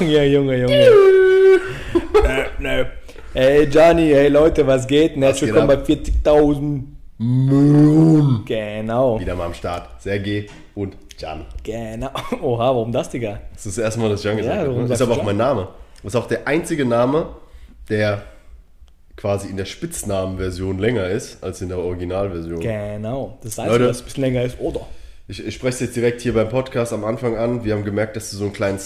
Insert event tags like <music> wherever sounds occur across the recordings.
Junge, Junge, Junge. Hey Johnny, hey Leute, was geht? Geht willkommen bei 40.000 Moon. Genau, Wieder mal am Start. Sergej und Jan. genau. <laughs> Oha, warum das, Digga? Das ist das erste Mal, dass Jan gesagt Ja, habe. Das ist sagst aber auch mein Name. Das ist auch der einzige Name, der quasi in der Spitznamenversion länger ist als in der Originalversion. Genau. Das heißt, Leute. dass es ein bisschen länger ist, oder? Ich, ich spreche es jetzt direkt hier beim Podcast am Anfang an. Wir haben gemerkt, dass du so einen kleinen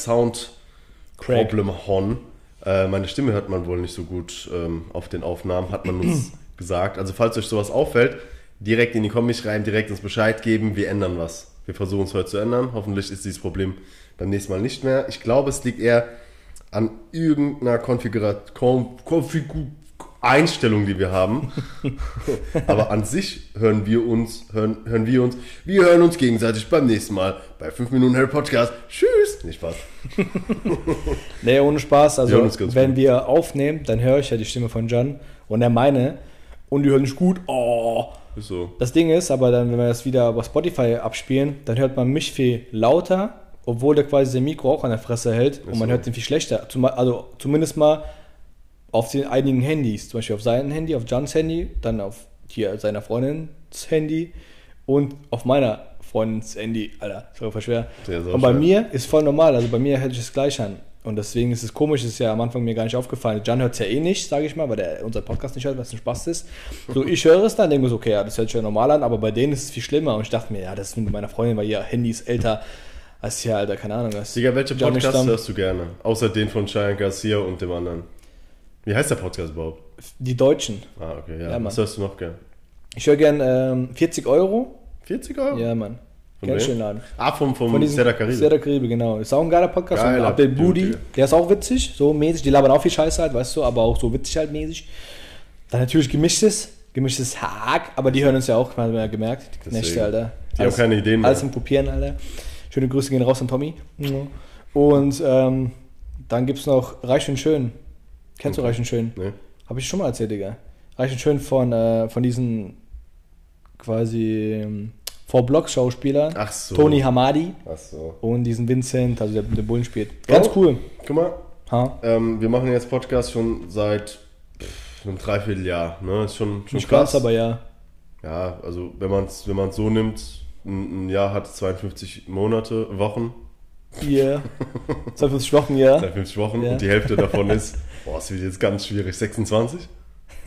Sound-Problem hast. Äh, meine Stimme hört man wohl nicht so gut ähm, auf den Aufnahmen, hat man uns <clears throat> gesagt. Also falls euch sowas auffällt, direkt in die Kommis schreiben, direkt uns Bescheid geben, wir ändern was. Wir versuchen es heute zu ändern. Hoffentlich ist dieses Problem beim nächsten Mal nicht mehr. Ich glaube, es liegt eher an irgendeiner Konfigurat Kon Konfigu Einstellung, die wir haben. <laughs> Aber an sich hören wir uns, hören, hören wir uns, wir hören uns gegenseitig beim nächsten Mal bei 5 Minuten Harry Podcast. Tschüss! Nicht Spaß. <laughs> Nee, ohne Spaß. Wir Also, ganz wenn gut. wir aufnehmen, dann höre ich ja die Stimme von John und er meine. Und die hören nicht gut. Oh. Ist so. Das Ding ist, aber dann, wenn wir das wieder über Spotify abspielen, dann hört man mich viel lauter, obwohl der quasi sein Mikro auch an der Fresse hält und man so. hört den viel schlechter. Also zumindest mal auf den einigen Handys. Zum Beispiel auf seinem Handy, auf Johns Handy, dann auf hier seiner Freundins Handy und auf meiner Freundins Handy. Alter, das war voll schwer. Der ist auch und bei schwer. mir ist voll normal. Also bei mir hätte ich es gleich an. Und deswegen ist es komisch, ist ja am Anfang mir gar nicht aufgefallen. Jan hört es ja eh nicht, sage ich mal, weil der unser Podcast nicht hört, was ein Spaß ist. So, ich höre es dann, denke mir so, okay, ja, das hört sich ja normal an, aber bei denen ist es viel schlimmer. Und ich dachte mir, ja, das ist mit meiner Freundin, weil ihr Handy ist älter als hier, Alter, keine Ahnung. Was Digga, welche Podcasts hörst du gerne? Außer den von Cheyenne Garcia und dem anderen. Wie heißt der Podcast überhaupt? Die Deutschen. Ah, okay, ja. Ja. Was hörst du noch gern? Ich höre gern ähm, 40 Euro. 40 Euro? Ja, Mann. Von Ganz schön Laden. Ah, vom, vom Von Seda Caribe. Seda Caribe, genau. Ist auch ein geiler Podcast. Geiler Abdel Budi, der ist auch witzig, so mäßig. Die labern auch viel Scheiße halt, weißt du, aber auch so witzig halt mäßig. Dann natürlich gemischtes, gemischtes Hack, aber die hören uns ja auch, haben wir ja gemerkt. Die Deswegen. Nächte, Alter. Die haben keine Ideen mehr. Alles im Kopieren, Alter. Schöne Grüße gehen raus an Tommy. Und ähm, dann gibt es noch Reich und Schön. Kennst du Okay. Reich und Schön? Ne? Habe ich schon mal erzählt, Digga. Reich und Schön von, äh, von diesen quasi ähm, Vor-Block-Schauspieler. Ach so. Tony Hamadi Ach so. und diesen Vincent, also der mit dem Bullen spielt. Ganz Oh. cool. Guck mal, Ha? ähm, wir machen jetzt Podcast schon seit pff, einem Dreivierteljahr. Ne? Ist schon, schon Nicht krass. aber ja. Ja, also wenn man es wenn man's so nimmt, ein, ein Jahr hat 52 Monate, Wochen, Hier. <laughs> 52 Wochen, ja. 52 Wochen Ja. und die Hälfte davon ist, <laughs> boah, es wird jetzt ganz schwierig, 26?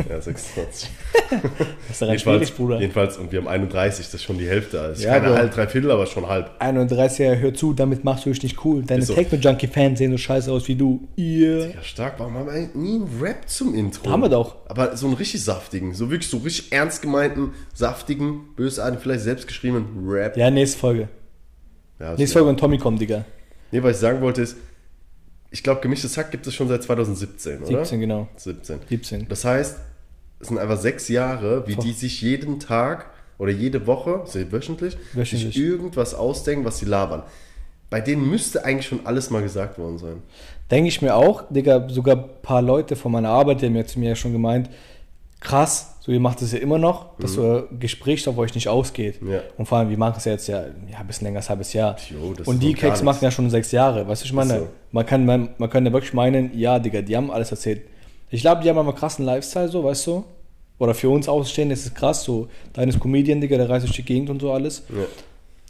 Ja, 26. <laughs> Das ist rein jedenfalls, Bruder. jedenfalls, und wir haben 31, das ist schon die Hälfte. Also Ja, keine halb, drei Viertel, aber schon halb. 31er, hör zu, damit machst du dich nicht cool. Deine Ist so. Techno-Junkie-Fans sehen so scheiße aus wie du. Ihr. Ja, stark, warum haben wir nie einen Rap zum Intro? Haben wir doch. Aber so einen richtig saftigen, so wirklich so richtig ernst gemeinten, saftigen, bösartigen, vielleicht selbstgeschriebenen Rap. Ja, nächste Folge. Ja, Nächste Folge, wenn Tommy kommt, Digga. Nee, was ich sagen wollte ist, ich glaube, gemischtes Hack gibt es schon seit 2017, oder? 17, genau. 17. 17. Das heißt, es sind einfach sechs Jahre, wie die sich jeden Tag oder jede Woche, also wöchentlich, Wöchentlich. sich irgendwas ausdenken, was sie labern. Bei denen müsste eigentlich schon alles mal gesagt worden sein. Denke ich mir auch, Digga, sogar ein paar Leute von meiner Arbeit, die haben ja zu mir ja schon gemeint, krass, so ihr macht es ja immer noch, dass so ein Gespräch auf euch nicht ausgeht. Mhm. Ja. Und vor allem, wir machen es ja jetzt ja, ja ein bisschen länger als ein halbes Jahr. Jo, Und die Keks machen ja schon sechs Jahre, weißt du, ich meine, so. man, kann, man, man kann ja wirklich meinen, ja, Digga, die haben alles erzählt. Ich glaube, die haben aber einen krassen Lifestyle, so, weißt du? Oder für uns ausstehen, das ist krass, so, deines Comedian, Digga, der reist durch die Gegend und so alles. Ja.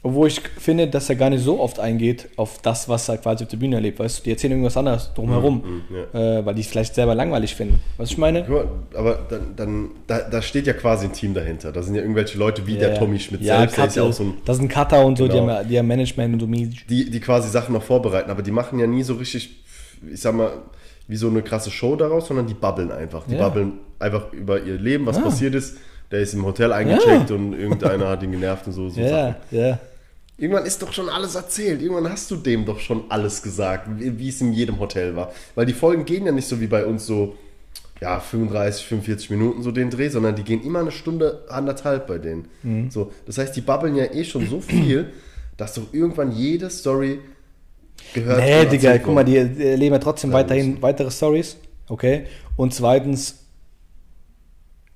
Obwohl ich finde, dass er gar nicht so oft eingeht auf das, was er quasi auf der Bühne erlebt. Weißt du, die erzählen irgendwas anderes drumherum, Mhm, äh, weil die es vielleicht selber langweilig finden. Was ich meine? Aber dann, dann da, da steht ja quasi ein Team dahinter. Da sind ja irgendwelche Leute wie der Tommy Schmidt ja, selbst, ja Cutter, auch so ein, Das sind Cutter und so, die, Genau. haben, ja- die haben Management und so. die, die quasi Sachen noch vorbereiten, aber die machen ja nie so richtig, ich sag mal, wie so eine krasse Show daraus, sondern die babbeln einfach. Die Ja. babbeln einfach über ihr Leben, was Ja. passiert ist. Der ist im Hotel eingecheckt und irgendeiner hat ihn genervt und so. so <laughs> Ja, Sachen. ja. Irgendwann ist doch schon alles erzählt. Irgendwann hast du dem doch schon alles gesagt, wie, es in jedem Hotel war. Weil die Folgen gehen ja nicht so wie bei uns so, ja, 35, 45 Minuten so den Dreh, sondern die gehen immer eine Stunde, anderthalb bei denen. Mhm. So, das heißt, die babbeln ja eh schon so viel, dass doch irgendwann jede Story gehört Nee, Digga, guck mal, die, erleben ja trotzdem weiterhin müssen. weitere Stories, okay? Und zweitens,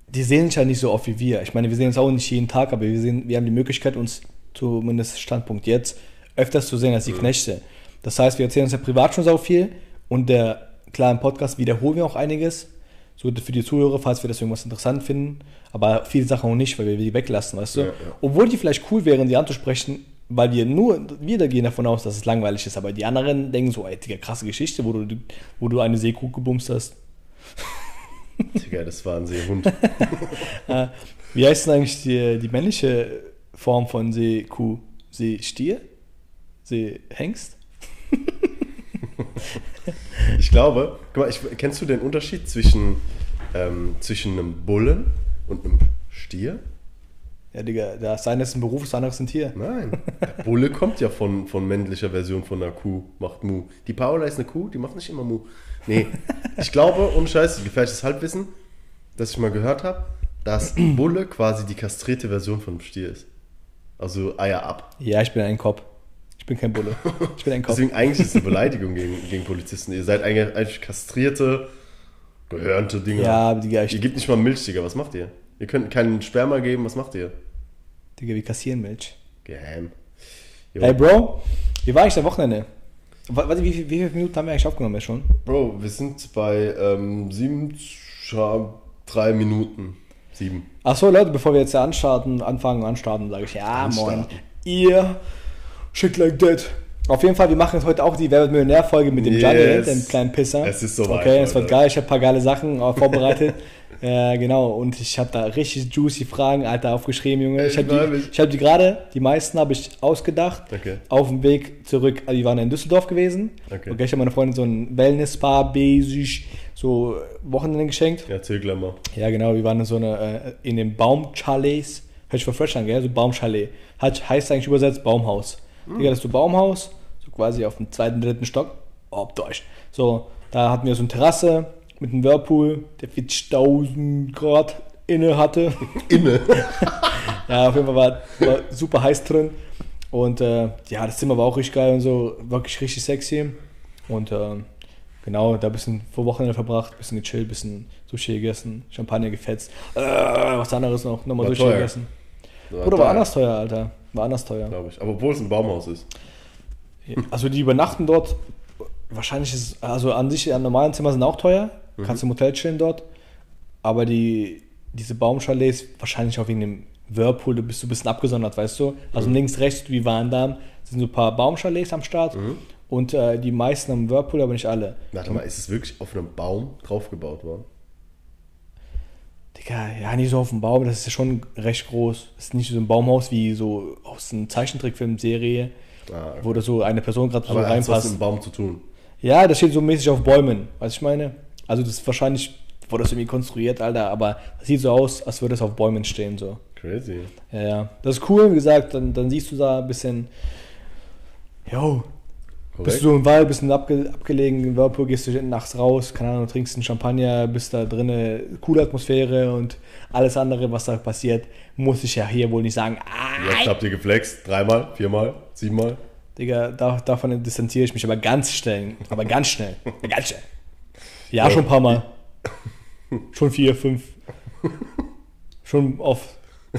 die sehen sich ja nicht so oft wie wir. Ich meine, wir sehen uns auch nicht jeden Tag, aber wir, sehen, wir haben die Möglichkeit, uns zumindest Standpunkt jetzt öfters zu sehen als die Knechte. Das heißt, wir erzählen uns ja privat schon so viel und der klaren Podcast wiederholen wir auch einiges. So für die Zuhörer, falls wir das irgendwas interessant finden. Aber viele Sachen auch nicht, weil wir die weglassen, weißt du? Ja, ja. Obwohl die vielleicht cool wären, die anzusprechen, weil wir nur, wir da gehen davon aus, dass es langweilig ist. Aber die anderen denken so, ey, Digga, krasse Geschichte, wo du, wo du eine Seekuh gebumst hast. Digga, das war ein Seehund. <laughs> Äh, wie heißt denn eigentlich die, die männliche Form von Seekuh? Seestier? Seehengst? <laughs> Ich glaube, guck mal, ich, kennst du den Unterschied zwischen, ähm, zwischen einem Bullen und einem Stier? Ja, Digga, das eine ist ein Beruf, das andere ist ein Tier. Nein. <laughs> Der Bulle kommt ja von, von männlicher Version von einer Kuh, macht Mu. Die Paula ist eine Kuh, die macht nicht immer Mu. Nee, <laughs> ich glaube, ohne Scheiß, gefährliches Halbwissen, dass ich mal gehört habe, dass Bulle quasi die kastrierte Version von einem Stier ist. Also Eier ab. Ja, ich bin ein Kopf. Ich bin kein Bulle. Ich bin ein Kopf. Deswegen eigentlich ist es eine <laughs> Beleidigung gegen, gegen Polizisten. Ihr seid eigentlich, eigentlich kastrierte, gehörnte Dinger. Ja, Digga, Ihr ich, gebt nicht mal Milch, Digga, was macht ihr? Ihr könnt keinen Sperma geben, was macht ihr? Digga, wir kassieren Milch. Geheim. Jo. Hey, Bro, wie war ich am Wochenende? Warte, wie, wie, wie viele Minuten haben wir eigentlich aufgenommen jetzt schon? Bro, wir sind bei ähm, sieben, drei Minuten. Sieben. Achso, Leute, bevor wir jetzt anstarten, anfangen, anstarten, sage ich, ja, Anstarten. moin, ihr, shit like that. Auf jeden Fall, wir machen jetzt heute auch die Wer Millionär-Folge mit dem Yes. Gianni, dem kleinen Pisser. Es ist soweit, Okay, es wird geil, ich habe ein paar geile Sachen äh, <laughs> vorbereitet. Ja, genau, und ich habe da richtig juicy Fragen, Alter, aufgeschrieben, Junge. Ich Ich habe die, ich hab die gerade, die meisten habe ich ausgedacht. Okay. Auf dem Weg zurück, also die waren in Düsseldorf gewesen. Okay. Und gleich hat meine Freundin so ein Wellness-Spa, basic, so Wochenende geschenkt. Ja, gleich mal. Ja, genau, wir waren in so eine, äh, in den Baumchalets. Hört sich voll fresh an, gell? So Baumchalet. Hat, heißt eigentlich übersetzt Baumhaus. Digga, das ist so Baumhaus, so quasi auf dem zweiten, dritten Stock. Oh, Deutsch. So, da hatten wir so eine Terrasse mit einem Whirlpool, der 40.000 Grad inne hatte. <laughs> Inne. <laughs> Ja, auf jeden Fall war, war super heiß drin. Und äh, ja, das Zimmer war auch richtig geil und so, wirklich richtig sexy. Und äh, genau, da ein bisschen vor Wochenende verbracht, ein bisschen gechillt, ein bisschen Sushi gegessen, Champagner gefetzt. Äh, was anderes noch, nochmal War Sushi teuer. gegessen. Bruder, war anders teuer, Alter. War anders teuer. Glaube ich. Aber obwohl es ein Baumhaus ist. Also die übernachten dort, wahrscheinlich ist also an sich, an normalen Zimmer sind auch teuer. Kannst im Hotel chillen dort. Aber die, diese Baumchalets, wahrscheinlich auch wegen dem Whirlpool, du bist du ein bisschen abgesondert, weißt du? Also links, rechts, wie waren da, sind so ein paar Baumchalets am Start. Und äh, die meisten am Whirlpool, aber nicht alle. Warte mal, ist es wirklich auf einem Baum draufgebaut worden? Digga, ja, nicht so auf dem Baum, das ist ja schon recht groß. Das ist nicht so ein Baumhaus wie so aus einer Zeichentrickfilm-Serie, Ah, okay. wo da so eine Person gerade so Aber hat was reinpasst. mit dem Baum zu tun? Ja, das steht so mäßig auf Bäumen, weißt du, ich meine? Also das ist wahrscheinlich, wurde das irgendwie konstruiert, Alter, aber das sieht so aus, als würde es auf Bäumen stehen, so. Crazy. Ja, ja. Das ist cool, wie gesagt, dann, dann siehst du da ein bisschen, yo, bist du im Wald, bisschen abge, abgelegen, in Whirlpool, gehst du nachts raus, keine Ahnung, trinkst einen Champagner, bist da drinnen, coole Atmosphäre und alles andere, was da passiert, muss ich ja hier wohl nicht sagen, ah, Jetzt habt ihr geflext. Dreimal, viermal, siebenmal. Digga, da, davon distanziere ich mich aber ganz schnell. Aber ganz schnell. <laughs> Ganz schnell. Ja, schon ein paar Mal. Schon vier, fünf. Schon oft. <laughs>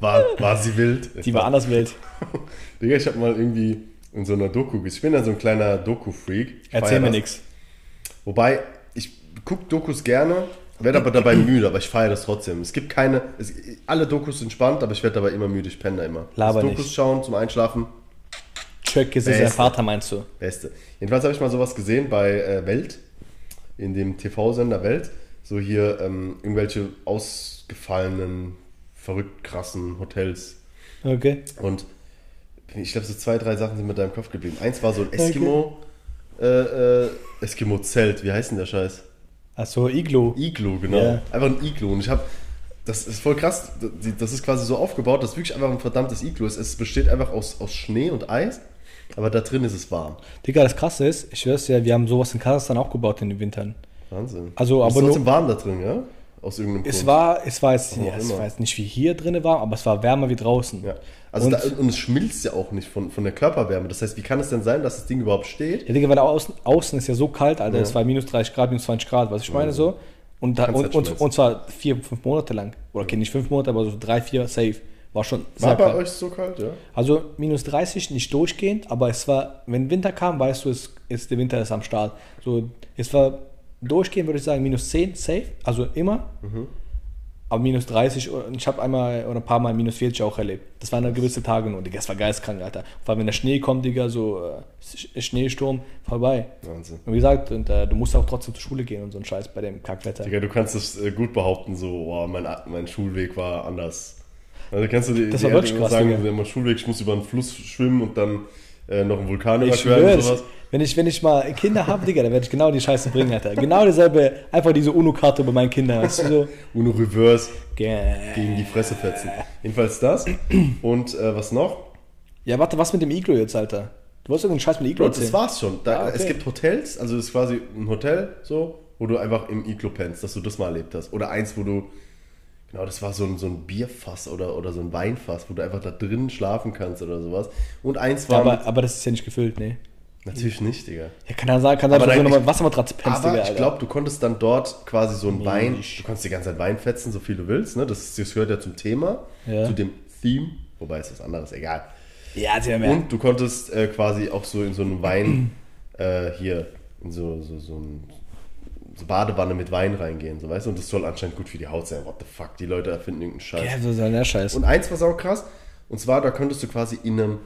War, war sie wild? Die war anders wild. Digga, ich hab mal irgendwie in so einer Doku. Ich bin ja so ein kleiner Doku-Freak. Erzähl mir nichts. Wobei, ich gucke Dokus gerne, werde aber dabei <clears throat> müde, aber ich feiere das trotzdem. Es gibt keine, es, alle Dokus sind spannend, aber ich werde dabei immer müde, ich penne da immer. Laber Dokus nicht. schauen zum Einschlafen, Chuck ist sein Vater, meinst du? beste. Jedenfalls habe ich mal sowas gesehen bei äh, Welt, in dem TV-Sender Welt. So hier ähm, irgendwelche ausgefallenen, verrückt krassen Hotels. Okay. Und ich glaube, so zwei, drei Sachen sind mit deinem Kopf geblieben. Eins war so ein Eskimo, äh, äh, Eskimo-Zelt, wie heißt denn der Scheiß? Achso, Iglo. Iglo, genau. Ja. Einfach ein Iglo. Und ich habe das ist voll krass. Das ist quasi so aufgebaut, dass wirklich einfach ein verdammtes Iglu ist. Es besteht einfach aus, aus Schnee und Eis, aber da drin ist es warm. Digga, das krasse ist, ich schwör's dir, wir haben sowas in Kasachstan auch gebaut in den Wintern. Wahnsinn. Also, ist aber trotzdem nur- warm da drin, ja? Aus irgendeinem Es Grund. war, es war jetzt, ja, es war jetzt nicht wie hier drin war, aber es war wärmer wie draußen. Ja. Also und, da, und es schmilzt ja auch nicht von, von der Körperwärme. Das heißt, wie kann es denn sein, dass das Ding überhaupt steht? ja, Digga, weil außen, außen ist ja so kalt, Alter. Ja. Es war minus 30 Grad, minus 20 Grad, was ich meine so. Und, da, und, halt und, und zwar vier, fünf Monate lang. Oder okay, nicht fünf Monate, aber so drei, vier safe. War schon War bei kalt. euch so kalt, ja? Also minus 30 nicht durchgehend, aber es war, wenn Winter kam, weißt du, es ist, der Winter ist am Start. So, es war durchgehend, würde ich sagen, minus 10 safe, also immer. Aber minus 30 und ich habe einmal oder ein paar Mal minus 40 auch erlebt. Das waren dann gewisse Tage nur. Digga, das war geistkrank, Alter. Vor allem, wenn der Schnee kommt, Digga, so äh, Sch- Schneesturm, vorbei. Wahnsinn. Und wie gesagt, und, äh, du musst auch trotzdem zur Schule gehen und so ein Scheiß bei dem Kackwetter. Digga, du kannst das äh, gut behaupten, so, oh, mein, mein Schulweg war anders. Also kannst du die, Das die war wirklich krass, sagen, Digga. mein Schulweg, ich muss über einen Fluss schwimmen und dann äh, noch einen Vulkan Ich überqueren und sowas. wenn ich, wenn ich mal Kinder habe, Digga, dann werde ich genau die Scheiße bringen, Alter. Genau dieselbe, einfach diese UNO-Karte über meine Kinder. Weißt du, so. Uno Reverse gegen die Fresse fetzen. Jedenfalls das. Und äh, was noch? Ja, warte, was mit dem Iglo jetzt, Alter? Du wolltest irgendeinen Scheiß mit Iglo Bro, das war's schon. Da, Ah, okay. Es gibt Hotels, also es ist quasi ein Hotel, so, wo du einfach im Iglo pennst, dass du das mal erlebt hast. Oder eins, wo du, genau, das war so ein, so ein Bierfass oder, oder so ein Weinfass, wo du einfach da drin schlafen kannst oder sowas. Und eins war aber, aber das ist ja nicht gefüllt, ne? natürlich nicht, Digga. Ja, kann ja sein, kann sein, dass du so ich- Wassermatratze pennst, Aber Digga, ich glaube, du konntest dann dort quasi so ein Wein, du konntest die ganze Zeit Wein fetzen, so viel du willst, ne? Das, das gehört ja zum Thema, Ja. zu dem Theme, wobei es was anderes, egal. Ja, haben ja. Und du konntest äh, quasi auch so in so einen Wein, äh, hier, in so, so, so ein so Badewanne mit Wein reingehen, so weißt du, und das soll anscheinend gut für die Haut sein. What the fuck, die Leute erfinden irgendeinen Scheiß. Ja, so soll der Scheiß. Und eins war sau krass, und zwar, da konntest du quasi in einem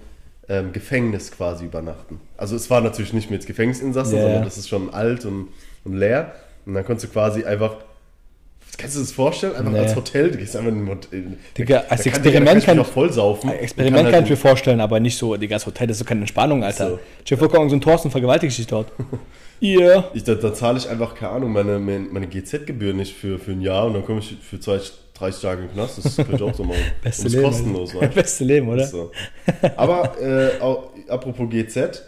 ähm, Gefängnis quasi übernachten. Also es war natürlich nicht mit Gefängnisinsassen, Ja, sondern das ist schon alt und, und leer. Und dann konntest du quasi einfach, kannst du dir das vorstellen? Einfach Nee. als Hotel, du gehst einfach in ein Hotel. Digga, Da als kann- Experiment kann, kann- ich mich auch voll saufen. Ein Experiment halt kann ich mir vorstellen, aber nicht so, Digga, das Hotel, das ist so keine Entspannung, Alter. So. Stell dir vor, so ein Thorsten vergewaltigt dich dort. <laughs> Ihr. Ich, da, da zahle ich einfach, keine Ahnung, meine, meine, meine GZ-Gebühr nicht für, für ein Jahr und dann komme ich für zwei, 30 Tage in den Knast. Das könnte ich auch so machen. <laughs> Beste Leben. kostenlos, ne? <laughs> Beste Leben, oder? So. Aber äh, auch, apropos GZ,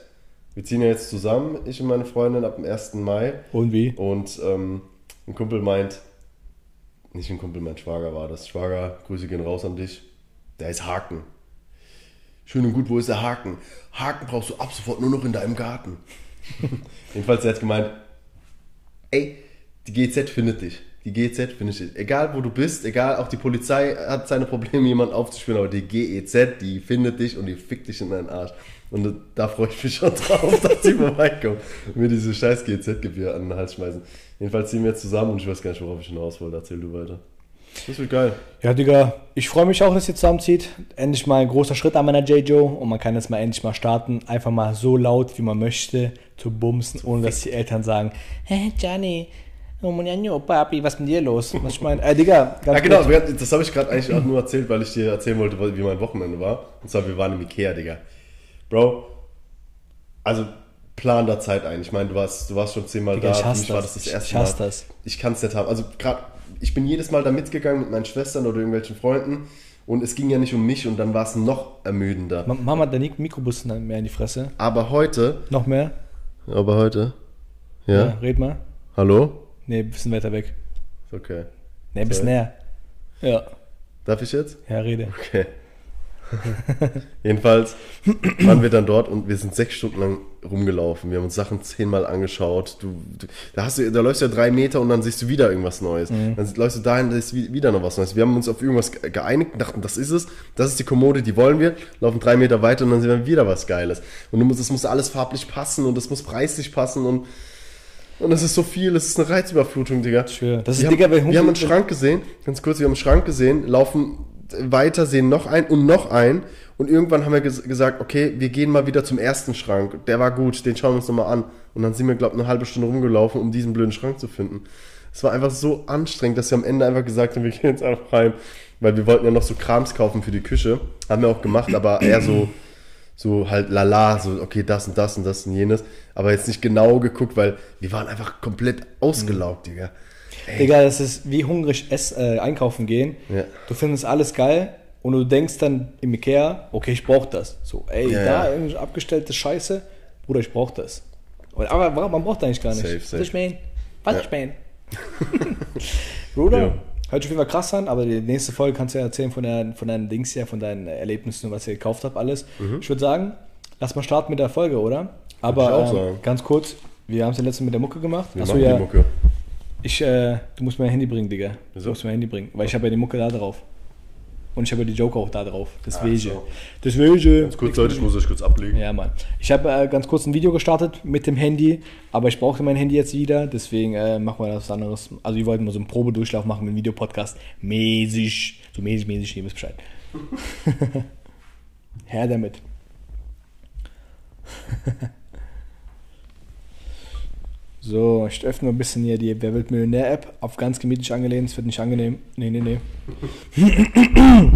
wir ziehen ja jetzt zusammen, ich und meine Freundin, ab dem 1. Mai. Und wie? Und ähm, ein Kumpel meint, nicht ein Kumpel, mein Schwager war das. Schwager, Grüße gehen raus an dich. Der ist Haken. Schön und gut, wo ist der Haken? Haken brauchst du ab sofort nur noch in deinem Garten. <laughs> Jedenfalls, er hat gemeint, ey, die GZ findet dich. Die GZ findet dich. Egal wo du bist, egal, auch die Polizei hat seine Probleme, jemanden aufzuspüren, aber die GEZ, die findet dich und die fickt dich in deinen Arsch. Und da freue ich mich schon drauf, <laughs> dass die vorbeikommen und mir diese scheiß GEZ-Gebühr an den Hals schmeißen. Jedenfalls ziehen wir jetzt zusammen und ich weiß gar nicht, worauf ich hinaus wollte. Erzähl du weiter. Das wird geil. Ja, Digga, ich freue mich auch, dass ihr zusammenzieht. Endlich mal ein großer Schritt an meiner J-Joe und man kann jetzt mal endlich mal starten. Einfach mal so laut, wie man möchte, zu bumsen, ohne dass die Eltern sagen, hey, Gianni, oh Papi, was ist mit dir los? Was ich meine, äh, Digga, ganz Ja, genau, das habe ich gerade eigentlich auch nur erzählt, weil ich dir erzählen wollte, wie mein Wochenende war. Und zwar, wir waren im Ikea, Digga. Bro, also plan da Zeit ein. Ich meine, du warst, du warst schon zehnmal Digga, da. ich Für hasse mich war das. das das Ich- erste ich hasse Mal. das. Ich kann es nicht haben. Also gerade, ich bin jedes Mal da mitgegangen mit meinen Schwestern oder irgendwelchen Freunden. Und es ging ja nicht um mich und dann war es noch ermüdender. Ma- Mama, dein Mikrobus mehr in die Fresse. Aber heute, Noch mehr? aber heute, ja, Ja, red mal. hallo? Nee, bisschen weiter weg. Ist okay. Nee, bisschen Sorry. näher. Ja, Darf ich jetzt? ja, rede. Okay. <laughs> Jedenfalls waren wir dann dort und wir sind sechs Stunden lang rumgelaufen. Wir haben uns Sachen zehnmal angeschaut. Du, du, da, hast du, da läufst du ja drei Meter und dann siehst du wieder irgendwas Neues. Mhm. Dann läufst du dahin, da ist wi- wieder noch was Neues. Wir haben uns auf irgendwas ge- geeinigt und dachten, das ist es. Das ist die Kommode, die wollen wir. Laufen drei Meter weiter und dann sehen wir wieder was Geiles. Und du musst, es muss alles farblich passen und es muss preislich passen und und es ist so viel, es ist eine Reizüberflutung, Digga. Schwöre. Das ist, Wir, Digga, haben, wir haben einen Schrank gesehen, ganz kurz, wir haben einen Schrank gesehen, laufen weiter, sehen noch einen und noch einen. Und irgendwann haben wir ges gesagt, okay, wir gehen mal wieder zum ersten Schrank. Der war gut, den schauen wir uns nochmal an. Und dann sind wir, glaube ich, eine halbe Stunde rumgelaufen, um diesen blöden Schrank zu finden. Es war einfach so anstrengend, dass wir am Ende einfach gesagt haben, <laughs> wir gehen jetzt einfach heim. Weil wir wollten ja noch so Krams kaufen für die Küche. Haben wir auch gemacht, aber eher so, so halt lala, so okay, das und das und das und jenes. Aber jetzt nicht genau geguckt, weil wir waren einfach komplett ausgelaugt, Digga. Digga, das ist wie hungrig ess, äh, einkaufen gehen. Ja. Du findest alles geil und du denkst dann im Ikea, okay, ich brauch das. So, ey, Ja, da ja. irgendeine abgestellte Scheiße, Bruder, ich brauch das. Aber man braucht eigentlich gar nicht. Safe, Was safe. ich mein? Was Ja. ich mein? <laughs> Bruder, Ja. hört sich auf jeden Fall krass an, aber die nächste Folge kannst du ja erzählen von, deinen- von deinen Dings hier, von deinen Erlebnissen und was ihr gekauft habt, alles. Ich würde sagen, lass mal starten mit der Folge, oder? Aber Mhm. ähm, ganz kurz, wir haben es ja letztens mit der Mucke gemacht. Wir Achso, machen ja, die Mucke. Ich, äh, du musst mir ein Handy bringen, Digga. Du Wieso? musst mir ein Handy bringen, weil ich habe ja die Mucke da drauf. Und ich habe ja die Joker auch da drauf. Deswegen. so. Deswegen. Ganz kurz, Leute, ich muss euch kurz ablegen. Ja, Mann. Ich habe äh, ganz kurz ein Video gestartet mit dem Handy, aber ich brauchte mein Handy jetzt wieder, deswegen äh, machen wir das anderes. Also, wir wollten mal so einen Probedurchlauf machen mit einem Videopodcast. Mäßig. So mäßig, mäßig, ihr wisst Bescheid. <laughs> Her damit. <laughs> So, ich öffne ein bisschen hier die Wer wird Millionär-App auf ganz gemütlich angelehnt. Es wird nicht angenehm. Nee, nee, nee. <laughs>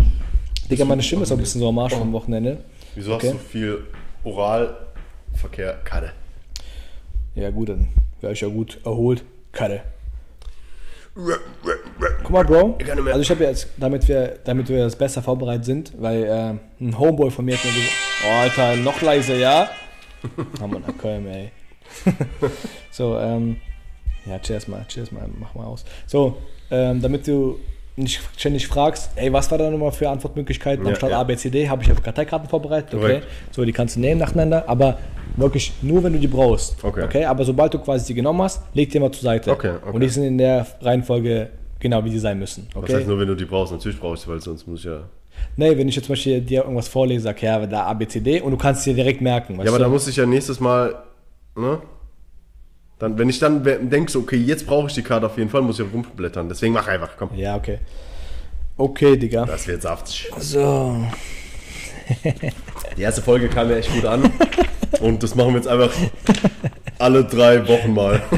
Digga, meine Stimme ist auch ein bisschen so am Arsch vom Wochenende. Wieso Okay. hast du viel Oralverkehr? Kade. Ja, gut, dann wäre ich ja gut erholt. Karte. Guck mal, Bro. Also ich habe jetzt, damit wir, damit wir jetzt besser vorbereitet sind, weil äh, ein Homeboy von mir hat mir gesagt, oh, Alter, noch leiser, ja? Haben wir Köln, ey. <laughs> so, ähm, ja, cheers mal, cheers mal, mach mal aus. So, ähm, damit du nicht ständig fragst, ey, was war da nochmal für Antwortmöglichkeiten? Ja, Anstatt ja. A, B, C, D habe ich auf Karteikarten vorbereitet, okay? Korrekt. So, die kannst du nehmen nacheinander, aber wirklich nur, wenn du die brauchst. Okay. okay? Aber sobald du quasi die genommen hast, leg die mal zur Seite. Okay, okay. Und die sind in der Reihenfolge genau, wie sie sein müssen. Okay? heißt nur, wenn du die brauchst? Natürlich brauchst du, weil sonst muss ich ja. nee, wenn ich jetzt zum Beispiel dir irgendwas vorlese, sag ja, da A, B, C, D und du kannst dir direkt merken. Ja, aber da muss ich ja nächstes Mal, ne? Dann, wenn ich dann denkst, okay, jetzt brauche ich die Karte auf jeden Fall, muss ich rumblättern. Deswegen mach einfach, komm. Ja, okay. Okay, Digga. Das wird saftig. So. <laughs> Die erste Folge kam ja echt gut an. Und das machen wir jetzt einfach alle drei Wochen mal. <laughs>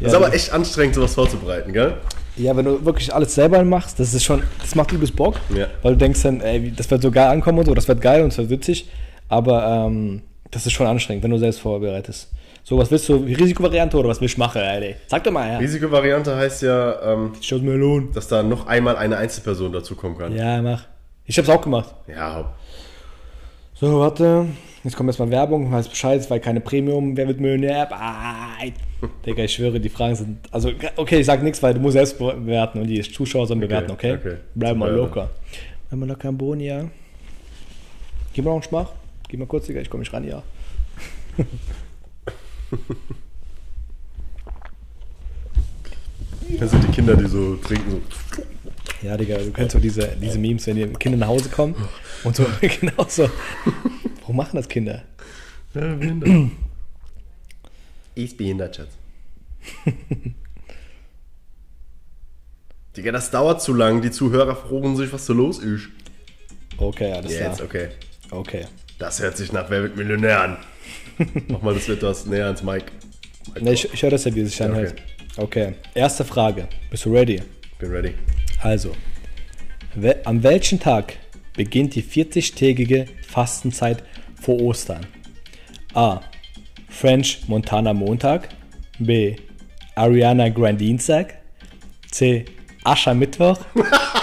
Ja, ist aber echt anstrengend, sowas vorzubereiten, gell? Ja, wenn du wirklich alles selber machst, das ist schon, das macht übelst Bock, Ja. weil du denkst dann, ey, das wird so geil ankommen und so, das wird geil und wird witzig, aber ähm, das ist schon anstrengend, wenn du selbst vorbereitest. So, was willst du, Risikovariante oder was willst du machen, ey? Sag doch mal, ja. Risikovariante heißt ja, ähm, mir lohn. dass da noch einmal eine Einzelperson dazukommen kann. Ja, mach. Ich hab's auch gemacht. Ja, So, warte. Jetzt kommt erstmal Werbung, weiß Bescheid, weil keine Premium, wer wird Millionär? Bye. <laughs> Digga, ich schwöre, die Fragen sind. Also, okay, ich sag nichts, weil du musst selbst bewerten und die Zuschauer sollen bewerten, okay? okay. Bleib mal locker. Bleib mal locker am Boden, ja. Gib mal noch einen Schmach. Gib mal kurz, Digga, ich komme nicht ran, ja. <laughs> das sind die Kinder, die so trinken. So. Ja, Digga, du kennst so diese, diese Memes, wenn die Kinder nach Hause kommen und so, <laughs> genau so. Warum machen das Kinder? Ja, behindert. Ist behindert, Schatz. Digga, das dauert zu lang. Die Zuhörer fragen sich, was so los ist. Okay, alles Jetzt, klar. okay. Okay. Das hört sich nach Wer wird Millionär an. Mach mal das etwas näher ans Mic. Mic Ne, ich, ich höre das ja, wie es sich anhört. Okay, erste Frage. Bist du ready? Bin ready. Also, we an welchem Tag beginnt die 40-tägige Fastenzeit vor Ostern? A. French Montana Montag. B. Ariana Grande Dienstag. C. Aschermittwoch. <laughs>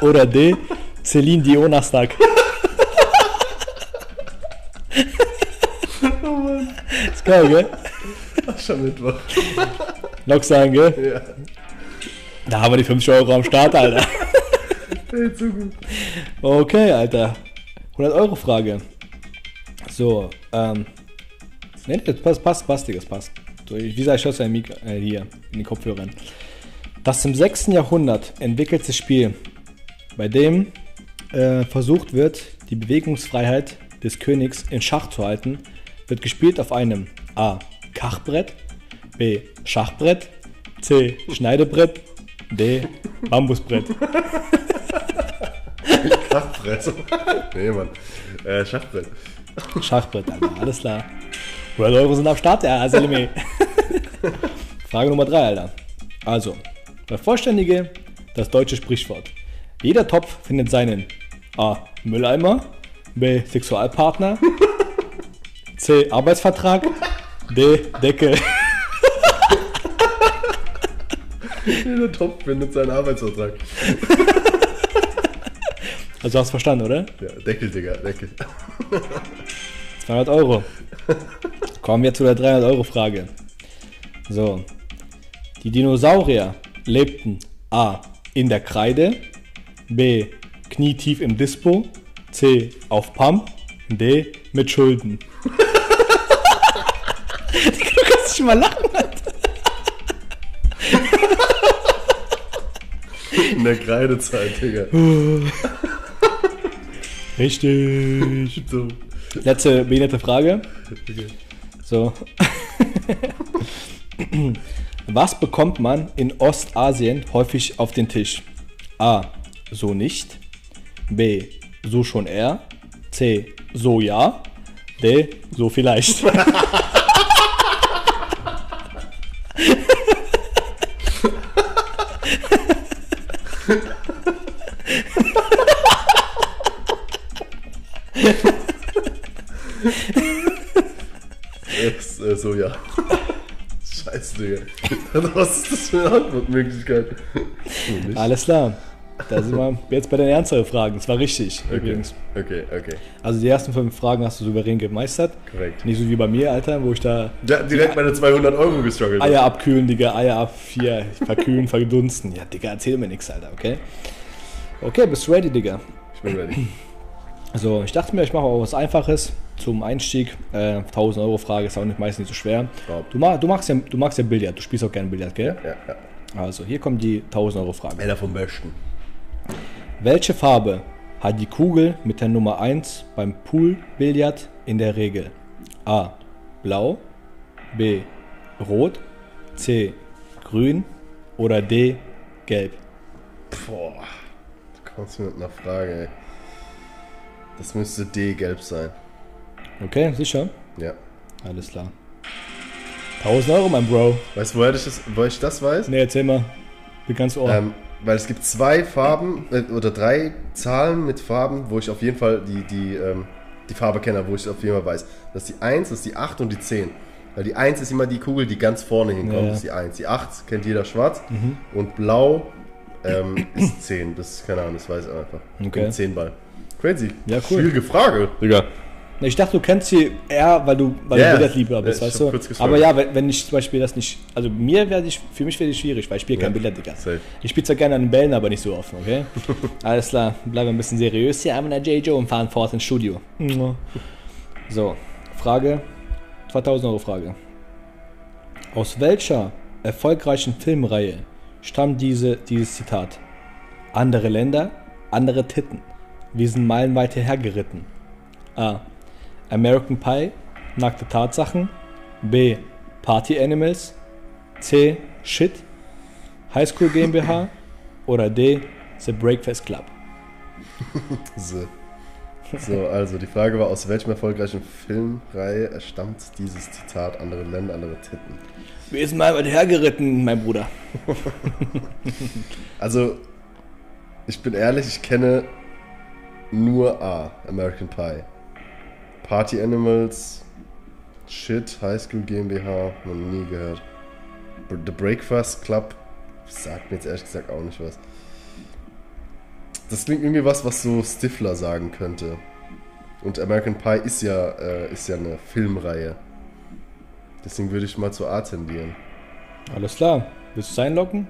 Oder D. Celine Dionastag. Ist geil, gell? Aschermittwoch. Log sagen, gell? Ja. Da haben wir die 50 Euro am Start, Alter. Hey, zu gut. Okay, Alter. 100 Euro Frage. So, ähm. Ne, das passt, passt, passt, Digga, das passt. So, wie sag ich das äh, hier in den Kopfhörern? Das im 6. Jahrhundert entwickelte Spiel, bei dem äh, versucht wird, die Bewegungsfreiheit des Königs in Schach zu halten, wird gespielt auf einem A. Kachbrett, B. Schachbrett, C. Schneidebrett, D. Bambusbrett. <laughs> Schachbrett. nee, Mann. Äh, Schachbrett. Schachbrett, Alter, alles klar. 100 Euro sind am Start, ja, Selime. <laughs> Frage Nummer 3, Alter. Also, vervollständige das deutsche Sprichwort. Jeder Topf findet seinen A. Mülleimer, B. Sexualpartner. C. Arbeitsvertrag. D. Decke. Der Topf findet seinen Arbeitsvertrag. Also hast du verstanden, oder? Ja, Deckel, Digga, Deckel. 200 Euro. Kommen wir zu der 300 Euro Frage. So. Die Dinosaurier lebten A. in der Kreide, B. knietief im Dispo, C. auf Pump, D. mit Schulden. <laughs> du kannst nicht mal lachen. In der Kreidezeit, Digga. <laughs> Richtig. So. Letzte behinderte Frage. Okay. So. <laughs> Was bekommt man in Ostasien häufig auf den Tisch? A. So nicht. B. So schon eher. C. So ja. D. So vielleicht. <laughs> <laughs> Was ist das für eine Antwortmöglichkeit? So. Alles klar. Da sind wir jetzt bei den ernsteren Fragen. Das war richtig, Okay, übrigens. okay, okay. Also die ersten fünf Fragen hast du souverän gemeistert. Korrekt. Nicht so wie bei mir, Alter, wo ich da Ja, direkt meine 200 Euro gestruggelt. Eier abkühlen, Digga, Eier ab, hier, verkühlen, verdunsten. Ja, Digga, erzähl mir nichts, Alter, okay? Okay, bist du ready, Digga? Ich bin ready. Also, ich dachte mir, ich mache auch was Einfaches zum Einstieg. Äh, 1000 Euro Frage ist auch nicht meistens nicht so schwer. Du, ma du, magst ja, du magst ja Billard, du spielst auch gerne Billard, gell? Ja, ja. Also, hier kommt die 1000 Euro Frage. Einer vom Besten. Welche Farbe hat die Kugel mit der Nummer 1 beim Pool-Billard in der Regel? A. Blau, B. Rot, C. Grün oder D. Gelb? Boah. Du kommst mir mit einer Frage, ey. Das müsste D gelb sein. Okay, sicher? Ja. Alles klar. 1000 Euro, mein Bro. Weißt du, woher ich das, woher ich das weiß? Ne, erzähl mal. Bin ganz ohr. Ähm, weil es gibt zwei Farben äh, oder drei Zahlen mit Farben, wo ich auf jeden Fall die, die, ähm, die Farbe kenne, wo ich auf jeden Fall weiß. Das ist die 1, das ist die 8 und die 10. Weil die 1 ist immer die Kugel, die ganz vorne hinkommt, Ja, ist die 1. Die 8 kennt jeder schwarz und blau ähm, <coughs> ist 10. Das ist keine Ahnung, das weiß ich einfach. Okay. Ein 10 Ball. Crazy. Ja, cool. Schwierige Frage, Digga. Ich dachte, du kennst sie eher, weil du, weil Ja, du Billardliebhaber bist, ich weißt du? Aber ja, wenn, wenn ich zum Beispiel das nicht, also mir wäre ich, für mich wäre das schwierig, weil ich spiele kein Ja, Billard, Digga. safe. Ich spiele zwar gerne an den Bällen, aber nicht so offen, okay? <laughs> Alles klar, bleiben wir ein bisschen seriös hier, am J. Joe und fahren fort ins Studio. So, Frage, 2000 Euro Frage. Aus welcher erfolgreichen Filmreihe stammt diese, dieses Zitat? Andere Länder, andere Titten. Wir sind meilenweit hergeritten. A. American Pie, nackte Tatsachen. B. Party Animals. C. Shit. High School GmbH. <laughs> Oder D. The Breakfast Club. <laughs> So. so, also die Frage war, aus welchem erfolgreichen Filmreihe stammt dieses Zitat, andere Länder, andere Titten? Wir sind meilenweit hergeritten, mein Bruder. <laughs> Also, ich bin ehrlich, ich kenne nur A, American Pie. Party Animals, Shit, High School GmbH, noch nie gehört. The Breakfast Club, sagt mir jetzt ehrlich gesagt auch nicht was. Das klingt irgendwie was, was so Stifler sagen könnte. Und American Pie ist ja, äh, ist ja eine Filmreihe. Deswegen würde ich mal zu A tendieren. Alles klar. Willst du es einloggen?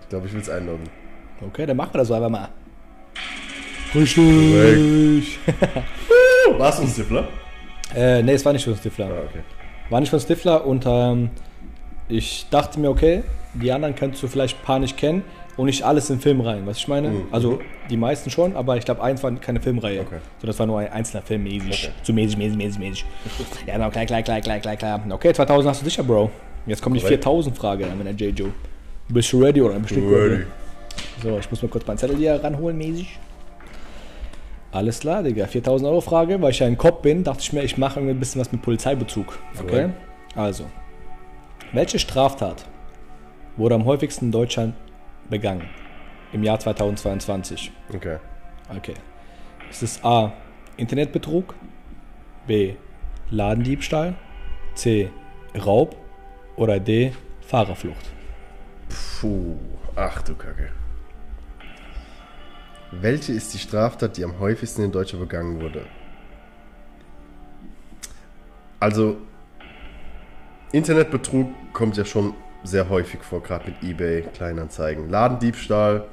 Ich glaube, ich will es einloggen. Okay, dann machen wir das so einfach mal. Richtig. <laughs> <laughs> War es ein Stifler? äh, nee, es war nicht von Stifler. Ah, okay. War nicht von Stifler und ähm, ich dachte mir, okay, die anderen könntest du vielleicht ein paar nicht kennen und nicht alles in Film rein, was ich meine? Mhm. Also die meisten schon, aber ich glaube, eins war keine Filmreihe. Okay. So, das war nur ein einzelner Film, mäßig. Okay. Zu mäßig, mäßig, mäßig, mäßig. ja, genau, klar, klar, klar, klar, klar, klar. Okay, 2000 hast du sicher, Bro. Jetzt kommt die Korrekt. 4000 Frage an, wenn der J. Joe. Bist du ready oder bist du Ready. So, ich muss mal kurz meinen Zettel hier ranholen, mäßig. Alles klar, Digga. 4000 Euro Frage, weil ich ja ein Kopf bin, dachte ich mir, ich mache irgendwie ein bisschen was mit Polizeibezug. Okay? Korrekt. Also, welche Straftat wurde am häufigsten in Deutschland begangen im Jahr 2022? Okay. Okay. Ist es A. Internetbetrug, B. Ladendiebstahl, C. Raub oder D. Fahrerflucht. Puh, ach du Kacke. Welche ist die Straftat, die am häufigsten in Deutschland begangen wurde? Also, Internetbetrug kommt ja schon sehr häufig vor, gerade mit eBay, Kleinanzeigen. Ladendiebstahl,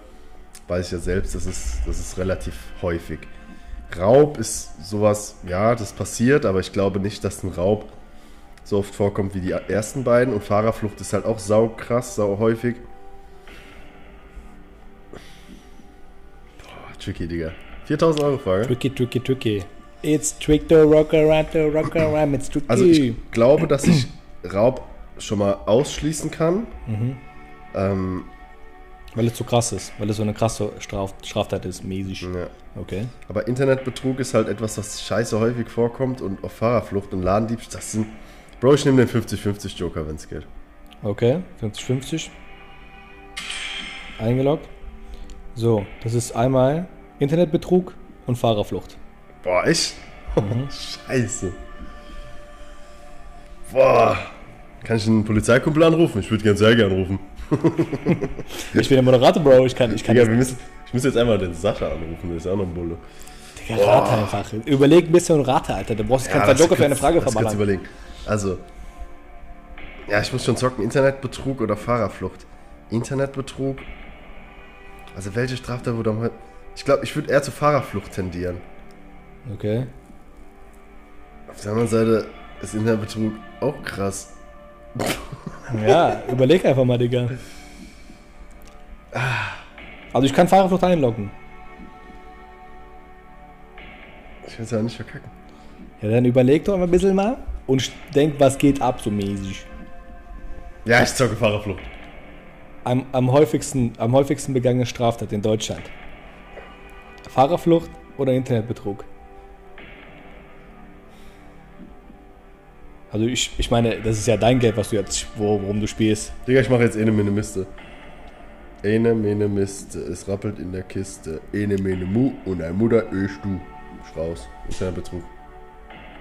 weiß ich ja selbst, das ist, das ist relativ häufig. Raub ist sowas, ja, das passiert, aber ich glaube nicht, dass ein Raub so oft vorkommt wie die ersten beiden. Und Fahrerflucht ist halt auch sau krass, sau häufig. Tricky, Digga. 4000 Euro Frage. Tricky, tricky, tricky. It's trick to rock around, to rock around, it's tricky. Also ich glaube, dass ich Raub schon mal ausschließen kann. Ähm, weil es so krass ist, weil es so eine krasse Straf Straftat ist, mäßig. ja. Okay. Aber Internetbetrug ist halt etwas, was scheiße häufig vorkommt und auf Fahrerflucht und Ladendiebstahl, das sind... Bro, ich nehme den 50-50 Joker, wenn es geht. Okay, 50-50. Eingeloggt. So, das ist einmal Internetbetrug und Fahrerflucht. Boah, echt? <laughs> Scheiße. Boah. Kann ich einen Polizeikumpel anrufen? Ich würde gerne anrufen. <laughs> Ich bin der Moderator, Bro. Ich kann, ich kann Digga, wir müssen, ich muss jetzt einmal den Sascha anrufen, der ist ja auch noch ein Bulle. Digga, rate einfach. Überleg ein bisschen und rate, Alter. Du brauchst keinen das Joker für eine Frage verballern. überlegen. Also, ja, ich muss schon zocken. Internetbetrug oder Fahrerflucht? Internetbetrug? Also, welche Straftat wurde am Ich glaube, ich würde eher zu Fahrerflucht tendieren. Okay. Auf der anderen Seite ist Internetbetrug auch krass. <laughs> Ja, überleg einfach mal, Digga. Also ich kann Fahrerflucht einloggen. Ich will es ja nicht verkacken. Ja, dann überleg doch mal ein bisschen mal und denk, was geht ab so mäßig. Ja, ich zocke Fahrerflucht. Am, am, häufigsten, am häufigsten begangene Straftat in Deutschland. Fahrerflucht oder Internetbetrug? Also ich, ich meine, das ist ja dein Geld, was du jetzt, wo- worum du spielst. Digga, ich mache jetzt eine Mene Miste. Eine Mene Miste, es rappelt in der Kiste. Eine Mene Mu und ein Mutter ösch du. Strauß. Internetbetrug.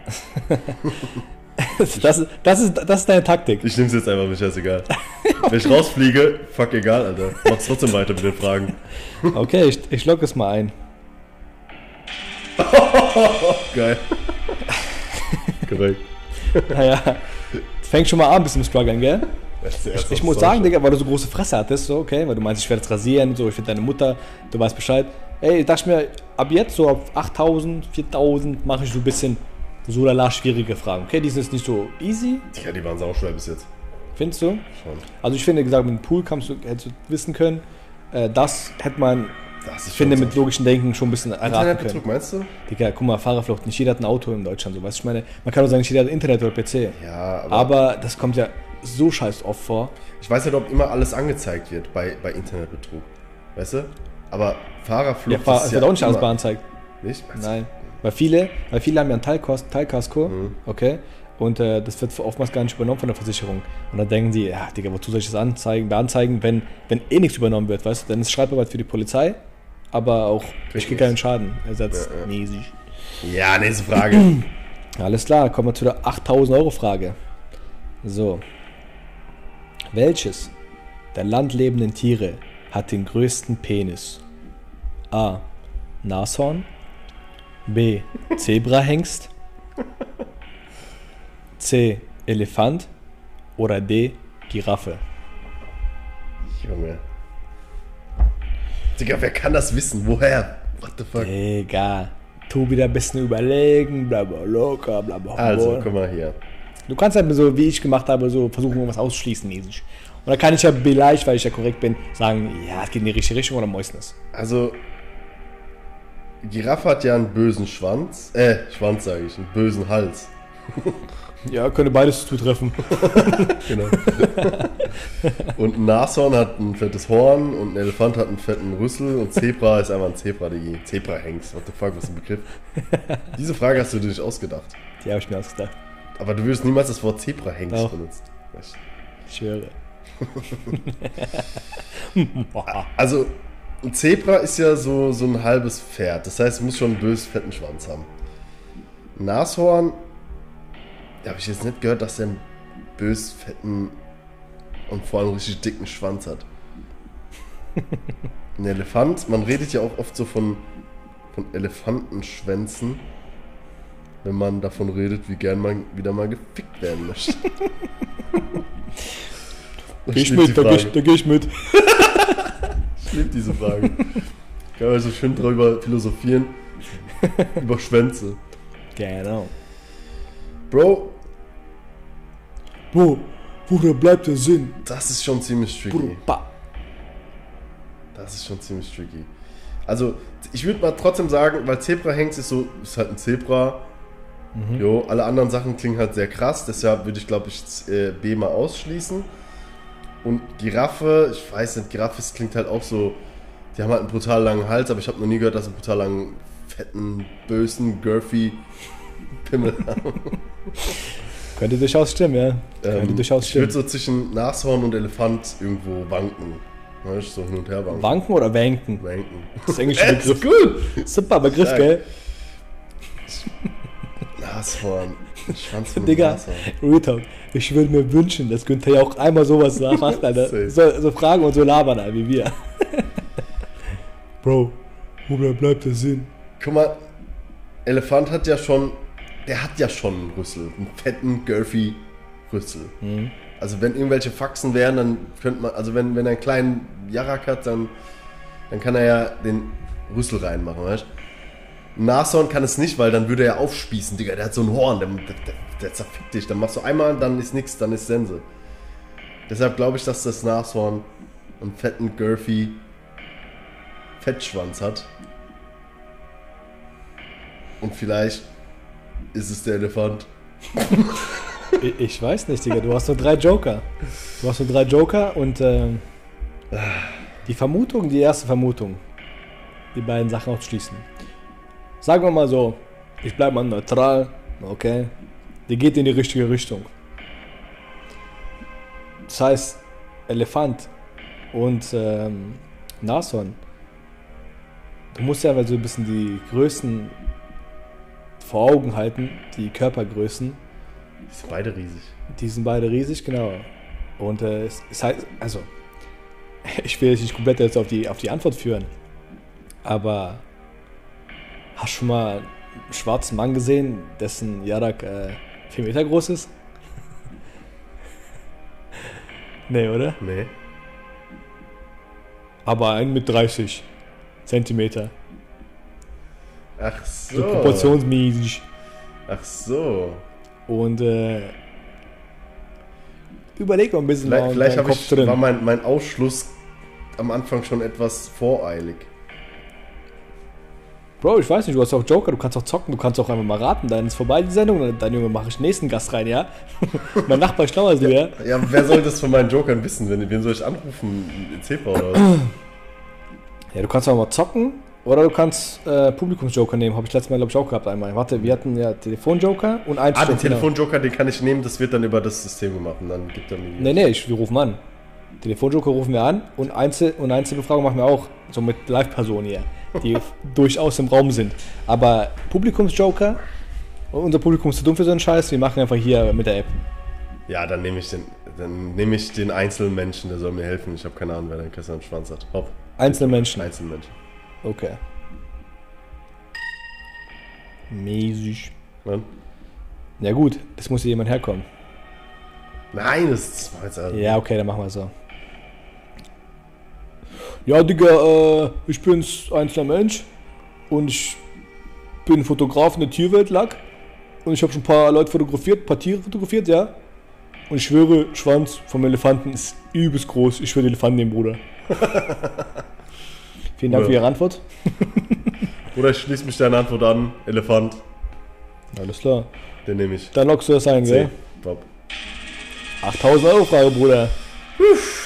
<laughs> <laughs> Das, ist- das, ist, das ist deine Taktik. Ich nehm's jetzt einfach, mir scheißegal. <laughs> Wenn ich rausfliege, fuck egal, Alter. Mach's trotzdem weiter mit den Fragen. <laughs> Okay, ich, ich logge es mal ein. Geil. Korrekt. Naja, fängt schon mal an, ein bisschen strugglen, gell? Ich muss sagen, Digga, weil du so große Fresse hattest, so, okay, weil du meinst, ich werde jetzt rasieren, so, ich finde deine Mutter, du weißt Bescheid. Ey, ich dachte mir, ab jetzt so auf 8000, 4000 mache ich so ein bisschen so lala schwierige Fragen, okay? Die sind jetzt nicht so easy, Digga, die waren sauschwer bis jetzt. findest du? Schon. Also ich finde, gesagt, mit dem Pool kannst du, hättest du wissen können, äh, das hätte man, Das ich finde, mit logischen Denken schon ein bisschen erraten können. Internetbetrug, meinst du? Digga, guck mal, Fahrerflucht, nicht jeder hat ein Auto in Deutschland, so, weißt du, ich meine, man kann auch sagen, nicht jeder hat Internet oder PC. Ja, aber, Aber das kommt ja so scheiß oft vor. ich weiß nicht, ob immer alles angezeigt wird bei, bei Internetbetrug. Weißt du? Aber Ja, Fahrerflucht fahr, ist es ja wird auch nicht alles beanzeigt. Nicht? Nein. Weil viele, weil viele haben ja ein Teilkost, Teilkasko, Mhm. okay? Und äh, das wird oftmals gar nicht übernommen von der Versicherung. Und dann denken die, ja, Digga, wozu soll ich das anzeigen, beanzeigen, wenn, wenn eh nichts übernommen wird, weißt du? Dann ist Schreibarbeit für die Polizei, aber auch, ich Kriegt kriege keinen Schaden. Ersatz Ja, ja. Ja, nächste Frage. <clears throat> Alles klar, kommen wir zu der 8000 Euro Frage. So. Welches der landlebenden Tiere hat den größten Penis? A. Nashorn. B. Zebrahengst. C. Elefant. Oder D. Giraffe. Junge. Digga, wer kann das wissen? Woher? What the fuck? Digga. Tu wieder ein bisschen überlegen, bla bla locker, bla bla. Also, guck mal hier. Du kannst halt so, wie ich gemacht habe, so versuchen, irgendwas ausschließen mäßig. Und dann kann ich ja vielleicht, weil ich ja korrekt bin, sagen, ja, es geht in die richtige Richtung oder Mäusnis. Also, Giraffe hat ja einen bösen Schwanz. Äh, Schwanz sage ich, einen bösen Hals. <laughs> Ja, könnte beides zutreffen. <laughs> Genau. und ein Nashorn hat ein fettes Horn und ein Elefant hat einen fetten Rüssel und Zebra ist einfach ein Zebra, die Zebra-Hengst. What the fuck, was ist ein Begriff? Diese Frage hast du dir nicht ausgedacht. Die habe ich mir ausgedacht. Aber du würdest niemals das Wort Zebra-Hengst Doch. benutzen. Ich schwöre. <laughs> Also, ein Zebra ist ja so, so ein halbes Pferd. Das heißt, es muss schon einen bös fetten Schwanz haben. Nashorn, da habe ich jetzt nicht gehört, dass der einen bös fetten und vor allem richtig dicken Schwanz hat. <laughs> Ein Elefant, man redet ja auch oft so von, von Elefantenschwänzen, wenn man davon redet, wie gern man wieder mal gefickt werden möchte. Geh ich mit, da geh ich, da geh ich mit. Ich liebe diese Frage. Kann man so schön drüber philosophieren. über Schwänze. Genau. Bro, Wo, woher bleibt der Sinn? das ist schon ziemlich tricky. Brumba. Das ist schon ziemlich tricky. Also, ich würde mal trotzdem sagen, weil Zebra-Hengst ist so, ist halt ein Zebra. Jo, alle anderen Sachen klingen halt sehr krass, deshalb würde ich, glaube ich, äh, B mal ausschließen. Und Giraffe, ich weiß nicht, Giraffe klingt halt auch so, die haben halt einen brutal langen Hals, aber ich habe noch nie gehört, dass sie einen brutal langen, fetten, bösen, girthy Pimmel haben. <laughs> Könnte durchaus stimmen, ja. Könnte Ähm, durchaus ich würde stimmen. so zwischen Nashorn und Elefant irgendwo wanken. Weißt du, so hin und her wanken. Wanken oder wanken? Wanken. Das ist englische <laughs> Äh, ist Begriff. gut. Super Begriff, Stark. gell? <laughs> Nashorn. Schwanz von einem Digga, Nashorn. Real Talk. Ich würde mir wünschen, dass Günther ja auch einmal sowas <laughs> macht, Alter. So, so fragen und so labern, Alter, wie wir. <laughs> Bro, woher bleibt der Sinn? Guck mal, Elefant hat ja schon, der hat ja schon einen Rüssel, einen fetten, girthy Rüssel. Mhm. Also wenn irgendwelche Faxen wären, dann könnte man, also wenn, wenn er einen kleinen Jarak hat, dann, dann kann er ja den Rüssel reinmachen, weißt du? Ein Nashorn kann es nicht, weil dann würde er aufspießen, Digga, der hat so ein Horn, der, der, der, zerfickt dich, dann machst du einmal, dann ist nix, dann ist Sense. Deshalb glaube ich, dass das Nashorn einen fetten, girthy Fettschwanz hat. Und vielleicht ist es der Elefant. <laughs> Ich, ich weiß nicht, Digga. Du hast nur drei Joker. Du hast nur drei Joker und ähm, die Vermutung, die erste Vermutung, die beiden Sachen ausschließen. Sagen wir mal so, ich bleibe mal neutral, okay? Die geht in die richtige Richtung. Das heißt, Elefant und ähm, Nashorn. Du musst ja mal so ein bisschen die Größen vor Augen halten, die Körpergrößen. Die sind beide riesig. Die sind beide riesig, genau. Und äh, es, es heißt, also, <laughs> ich will jetzt nicht komplett jetzt auf die, auf die Antwort führen, aber hast du schon mal einen schwarzen Mann gesehen, dessen Jarak äh, 4 Meter groß ist? <laughs> nee, oder? Nee. Aber einen mit 30 Zentimeter. Ach So so. proportionsmäßig. Ach so. Und äh, überleg mal ein bisschen Vielleicht, vielleicht ich, war mein, mein Ausschluss am Anfang schon etwas voreilig. Bro, ich weiß nicht, du hast auch Joker, du kannst auch zocken, du kannst auch einfach mal raten, dann ist vorbei die Sendung, dann, dann Junge, mache ich den nächsten Gast rein, ja? <laughs> mein Nachbar ist schlauer als du, ja? Ja, wer soll das von meinen Jokern wissen? Wen, wen soll ich anrufen? Zebra oder was? Ja, du kannst auch mal zocken oder du kannst äh, Publikumsjoker nehmen, habe ich letztes Mal, glaube ich, auch gehabt einmal. Warte, wir hatten ja Telefonjoker und Ah, den Einstellung. Telefonjoker, den kann ich nehmen, das wird dann über das System gemacht und dann gibt er mir. Nee, nee, ich, wir rufen an. Telefonjoker rufen wir an und, Einzel und Einzelbefragung machen wir auch, so mit Live-Personen hier, die durchaus im Raum sind. Aber Publikumsjoker, unser Publikum ist zu dumm für so einen Scheiß, wir machen einfach hier mit der App. Ja, dann nehme ich den, dann nehme ich den Einzelmenschen, der soll mir helfen. Ich habe keine Ahnung, wer den Kessel am Schwanz hat. Hopp, Einzelne Menschen. Einzelmenschen. Okay. Mäßig. Nein? Ja gut, das muss hier jemand herkommen. Nein, das ist jetzt also Ja, okay, dann machen wir so. Ja, Digga, äh, ich bin's einzelner Mensch und ich bin Fotograf in der Tierwelt lag und ich habe schon ein paar Leute fotografiert, ein paar Tiere fotografiert, ja. Und ich schwöre, Schwanz vom Elefanten ist übelst groß. Ich würde Elefanten nehmen, Bruder. <laughs> Vielen Dank Ja. für Ihre Antwort. <laughs> Oder ich schließe mich deine Antwort an. Elefant, Alles klar. den nehme ich. Dann lockst du das ein, gell? Bob. 8000 Euro Frage, Bruder.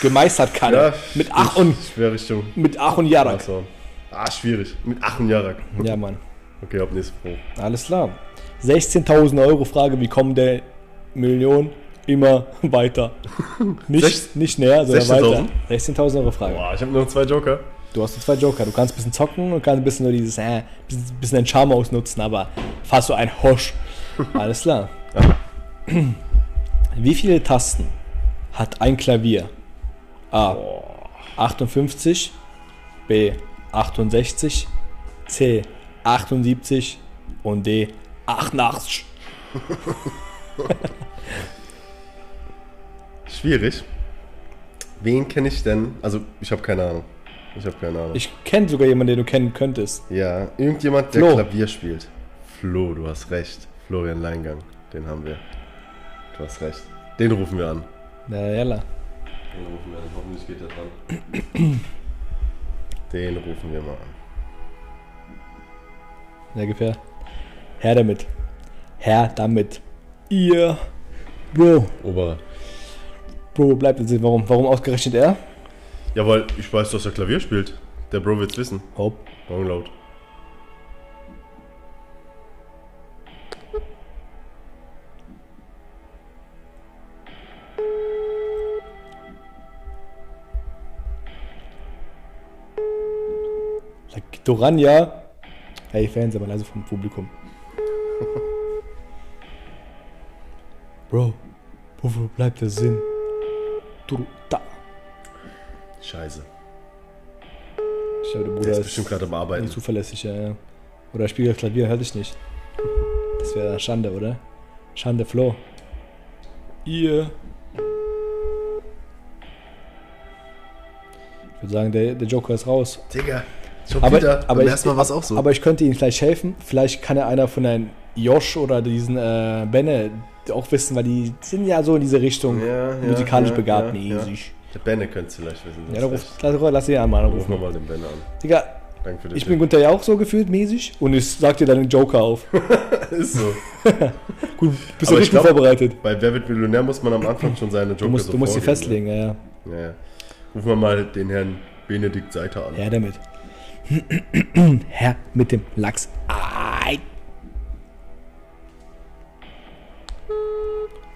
Gemeistert kann. Ja, mit Ach und Schwer Richtung mit Ach und Jarak. Nashorn. Ah, schwierig. Mit Ach und Jarak. Ja, Mann. Okay, ab nächste Pro. Alles klar. 16.000 Euro Frage, wie kommen der Million immer <laughs> weiter? Nicht, Sech- nicht näher, sondern weiter. 16.000? 16.000 Euro Frage. Boah, ich habe nur zwei Joker. Du hast nur zwei Joker. Du kannst ein bisschen zocken und kannst ein bisschen nur dieses, äh, bisschen, bisschen deinen Charme ausnutzen, aber falls du ein Hosch <laughs> Alles klar. Wie viele Tasten hat ein Klavier? A. 58, B. 68, C. 78 und D. 88. <laughs> Schwierig. Wen kenne ich denn? Also, ich habe keine Ahnung. Ich habe keine Ahnung. Ich kenne sogar jemanden, den du kennen könntest. ja, irgendjemand, der Flo. Klavier spielt. Flo, du hast recht. Florian Leingang, den haben wir. Du hast recht. Den rufen wir an. Na, jalla. Den rufen wir an. Hoffentlich geht er dran. <clears throat> Den rufen wir mal an. Ja, ungefähr. Her damit. Her damit. Ihr. Bro. Ober. Bro, bleibt jetzt. Warum? Warum ausgerechnet er? Ja, weil ich weiß, dass er Klavier spielt. Der Bro wird's wissen. Hopp. Morgen laut. Sag du ran, ja. Hey, Fans, aber leise vom Publikum. <laughs> Bro, wofür bleibt der Sinn? Du, da. Scheiße. Ich glaube, der Der Bruder ist ist bestimmt gerade am Arbeiten. nicht zuverlässig, ja, ja. Oder er spielt Klavier, hör dich nicht. Das wäre Schande, oder? Schande, Flo. Ihr. Ich würde sagen, der, der Joker ist raus. Digga, schon Aber, wieder. aber, Beim ersten Mal war es auch so. aber ich könnte Ihnen vielleicht helfen. Vielleicht kann er einer von den Josh oder diesen äh, Benne auch wissen, weil die sind ja so in diese Richtung Ja, ja, musikalisch ja, begabt. ja, mäßig. Der Benne könnte es vielleicht wissen. Ja, dann ruf, lass, lass ihn einmal Rufen wir anrufen. mal den Benne an. Digga, Danke für den ich bin Gunther ja auch so gefühlt mäßig und ich sag dir dann den Joker auf. <laughs> Ist so. <laughs> Gut, bist Aber du ich richtig glaub- vorbereitet. Bei Wer wird Millionär muss man am Anfang schon seine Joker Du musst, so du musst sie vorgeben, festlegen, ja, ja. Ne? Ja, ja. Rufen wir mal den Herrn Benedikt Seiter an. Her damit. <clears throat> Herr mit dem Lachs. Ei.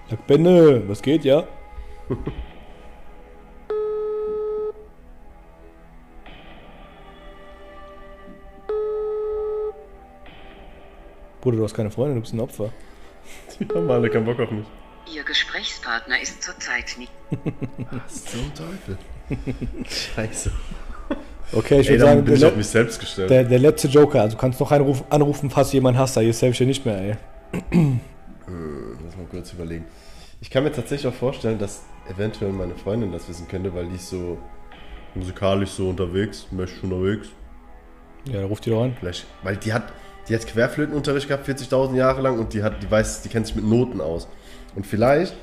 Sag Benne, was geht, ja? <laughs> Bruder, du hast keine Freunde, du bist ein Opfer. Die haben alle keinen Bock auf mich. Ihr Gesprächspartner ist zurzeit nicht. <laughs> Was zum Teufel? <laughs> Scheiße. Okay, ich würde sagen, bin ich der, auf mich selbst gestellt. der, der letzte Joker. Also du kannst noch anrufen, anrufen falls du jemanden hast, da hier selbst ja nicht mehr, ey. Lass mal kurz überlegen. Ich kann mir tatsächlich auch vorstellen, dass eventuell meine Freundin das wissen könnte, weil die ist so musikalisch so unterwegs, mäßig unterwegs. Ja, dann ruft die doch an. Vielleicht, weil die hat, die hat Querflötenunterricht gehabt, 40.000 Jahre lang und die hat, die weiß, die kennt sich mit Noten aus. Und vielleicht,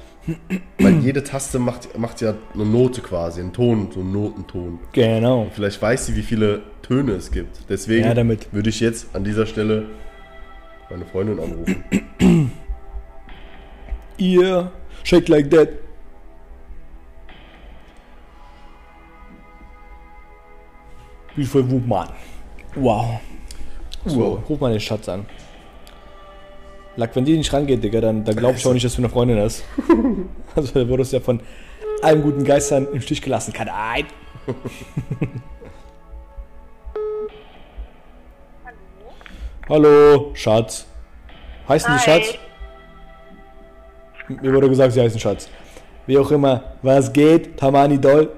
weil jede Taste macht, macht ja eine Note quasi, einen Ton, so einen Notenton. Genau. Vielleicht weiß sie, wie viele Töne es gibt. Deswegen Ja, würde ich jetzt an dieser Stelle meine Freundin anrufen. Ihr shake like that. Wie viel Wupmann. Wow. So, ruf mal den Schatz an. Lack, wenn die nicht rangeht, Digga, dann, dann glaube ich auch nicht, dass du eine Freundin hast. <laughs> Also da wurdest du ja von allen guten Geistern im Stich gelassen. Kann ein. <laughs> Hallo, Schatz. Heißen die Hi. Schatz? Mir wurde gesagt, sie heißen Schatz. Wie auch immer, was geht? Tamani Doll.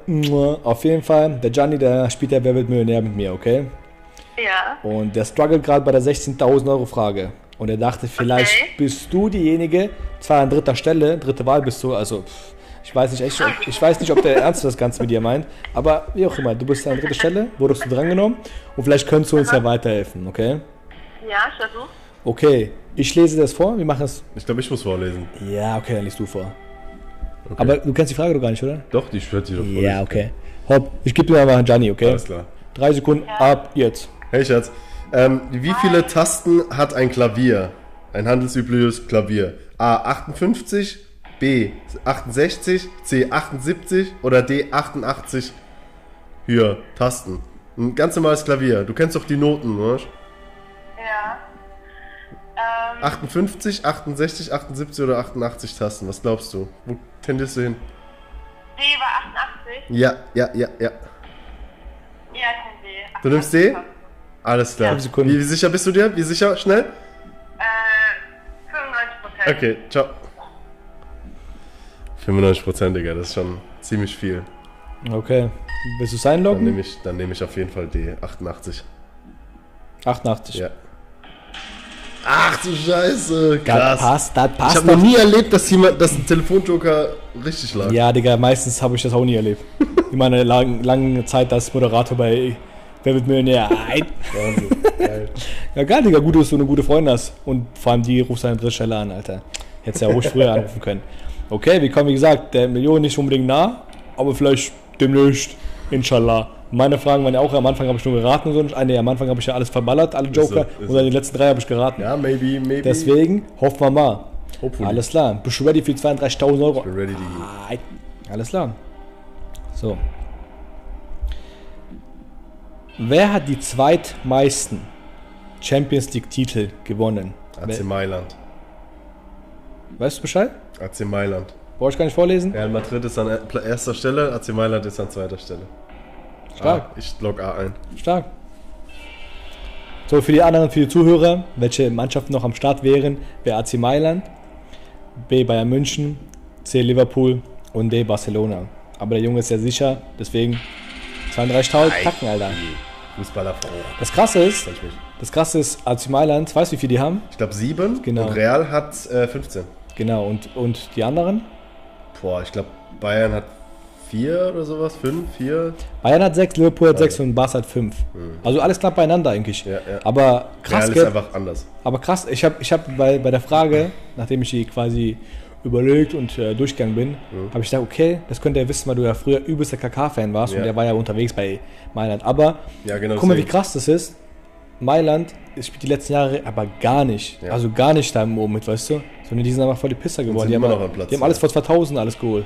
Auf jeden Fall, der Gianni, der spielt ja Wer wird Millionär mit mir, okay? Ja. Und der struggelt gerade bei der 16.000 Euro Frage. Und er dachte, vielleicht Okay. bist du diejenige, zwar an dritter Stelle, dritte Wahl bist du, also pff, ich weiß nicht echt, ob- ich weiß nicht, ob der ernst das Ganze mit dir meint, aber wie auch immer, du bist an dritter Stelle, wurdest du drangenommen und vielleicht könntest du uns ja weiterhelfen, okay? Ja, ich versuch. Okay, ich lese das vor, wir machen es. Ich glaube, ich muss vorlesen. Ja, okay, dann liest du vor. Aber du kennst die Frage doch gar nicht, oder? Doch, die schwört sie doch vorlesen. Ja, okay. Hopp, ich gebe dir einfach an Gianni, okay? Alles klar. Drei Sekunden, ab jetzt. Hey Schatz, ähm, wie viele Tasten hat ein Klavier? Ein handelsübliches Klavier. A 58, B 68, C 78 oder D 88? Hier, Tasten. Ein ganz normales Klavier. Du kennst doch die Noten, oder? Ja. Ähm, 58, 68, 78 oder 88 Tasten. Was glaubst du? Wo tendierst du hin? D war 88. Ja, ja, ja, ja. Ja, ich D. Du nimmst D? Alles klar. Sekunden. Wie, wie sicher bist du dir? Wie sicher? Schnell? Äh, 95% Okay, ciao. 95%, Digga, das ist schon ziemlich viel. Okay. Willst du es Dann einloggen? nehme ich, dann nehme ich auf jeden Fall die 88. 88. Ja. Ach du Scheiße, Das krass. passt, das Ich passt. habe noch nie erlebt, dass jemand, dass ein Telefonjoker richtig lag. Ja, Digga, meistens habe ich das auch nie erlebt. <laughs> In meiner langen, langen Zeit als Moderator bei Wer wird Millionär? Ein. <laughs> Wahnsinn. Geil. Ja, geil, Digga, gut, dass du eine gute Freundin hast. Und vor allem die rufst du an dritter Stelle an, Alter. Hättest ja ruhig früher anrufen können. Okay, wir kommen, wie gesagt, der Million nicht unbedingt nah, aber vielleicht demnächst, inshallah. Meine Fragen waren ja auch, am Anfang habe ich nur geraten und so. Eine, am Anfang habe ich ja alles verballert, alle so, Joker. ist und dann die letzten drei habe ich geraten. Ja, maybe, maybe. Deswegen hoffen wir mal. Hopefully. Alles klar. Bist du ready für 32.000 Euro? Bin ready, Digi. Nein. Alles klar. So. Wer hat die zweitmeisten Champions League-Titel gewonnen? AC Mailand. weißt du Bescheid? AC Mailand. Brauche ich gar nicht vorlesen? Real Madrid ist an er- erster Stelle, AC Mailand ist an zweiter Stelle. Stark. Ah, ich log A ein. Stark. So, für die anderen, für die Zuhörer, welche Mannschaften noch am Start wären, wäre AC Mailand, B Bayern München, C Liverpool und D Barcelona. Aber der Junge ist ja sicher, deswegen 32.000 packen, Alter. Fußballer Frau. Das Krasse ist, das Krasse ist, AC Mailand, weißt du, wie viel die haben? Ich glaube sieben Genau. und Real hat äh, 15. Genau, und, und die anderen? Boah, ich glaube Bayern hat vier oder sowas, fünf, vier. Bayern hat 6, Liverpool hat 6 und Barca hat 5. Also alles knapp beieinander eigentlich. Ja, ja. Aber krass, Real ist einfach anders. Aber krass, ich habe ich hab bei, bei der Frage, nachdem ich die quasi überlegt und äh, durchgegangen bin, Mhm. habe ich gedacht, okay, das könnte er wissen, weil du ja früher übelster KK-Fan warst Ja. und der war ja unterwegs bei Mailand. Aber Ja, genau. guck mal, wie krass das ist. Mailand spielt die letzten Jahre aber gar nicht. Ja. Also gar nicht da im Oben mit, weißt du? Sondern die sind einfach voll die Pisser geworden. Die haben, immer noch am Platz, die haben alles vor 2000 alles geholt.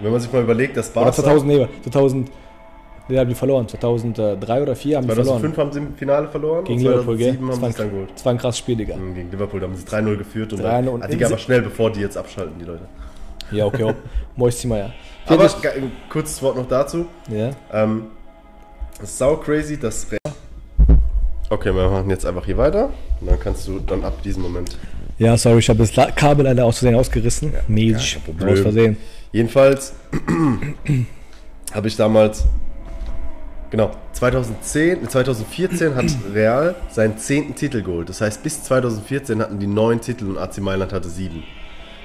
Wenn man sich mal überlegt, dass Oder Barca 2000, nee, 2000, die haben die verloren. 2003 oder 2004 haben die verloren. 2005 haben sie im Finale verloren Gegen Liverpool, gell? 2007 haben sie es dann geholt. Das war ein krasses Spiel, Digga. Mhm, Gegen Liverpool, da haben sie 3-0 geführt und 3-0 dann, und ah, Digga, sie- aber schnell, bevor die jetzt abschalten, die Leute. Ja, okay, hopp. Moist mal ja. Aber ein kurzes Wort noch dazu. ja. Ähm, sau crazy, dass. Okay, wir machen jetzt einfach hier weiter und dann kannst du dann ab diesem Moment... ja, sorry, ich habe das Kabel leider aus Versehen ausgerissen. Mäßig. kein Problem. Aus Versehen. Jedenfalls <clears throat> habe ich damals, genau, 2010, 2014 hat <clears throat> Real seinen zehnten Titel geholt. Das heißt, bis 2014 hatten die neun Titel und AC Mailand hatte sieben.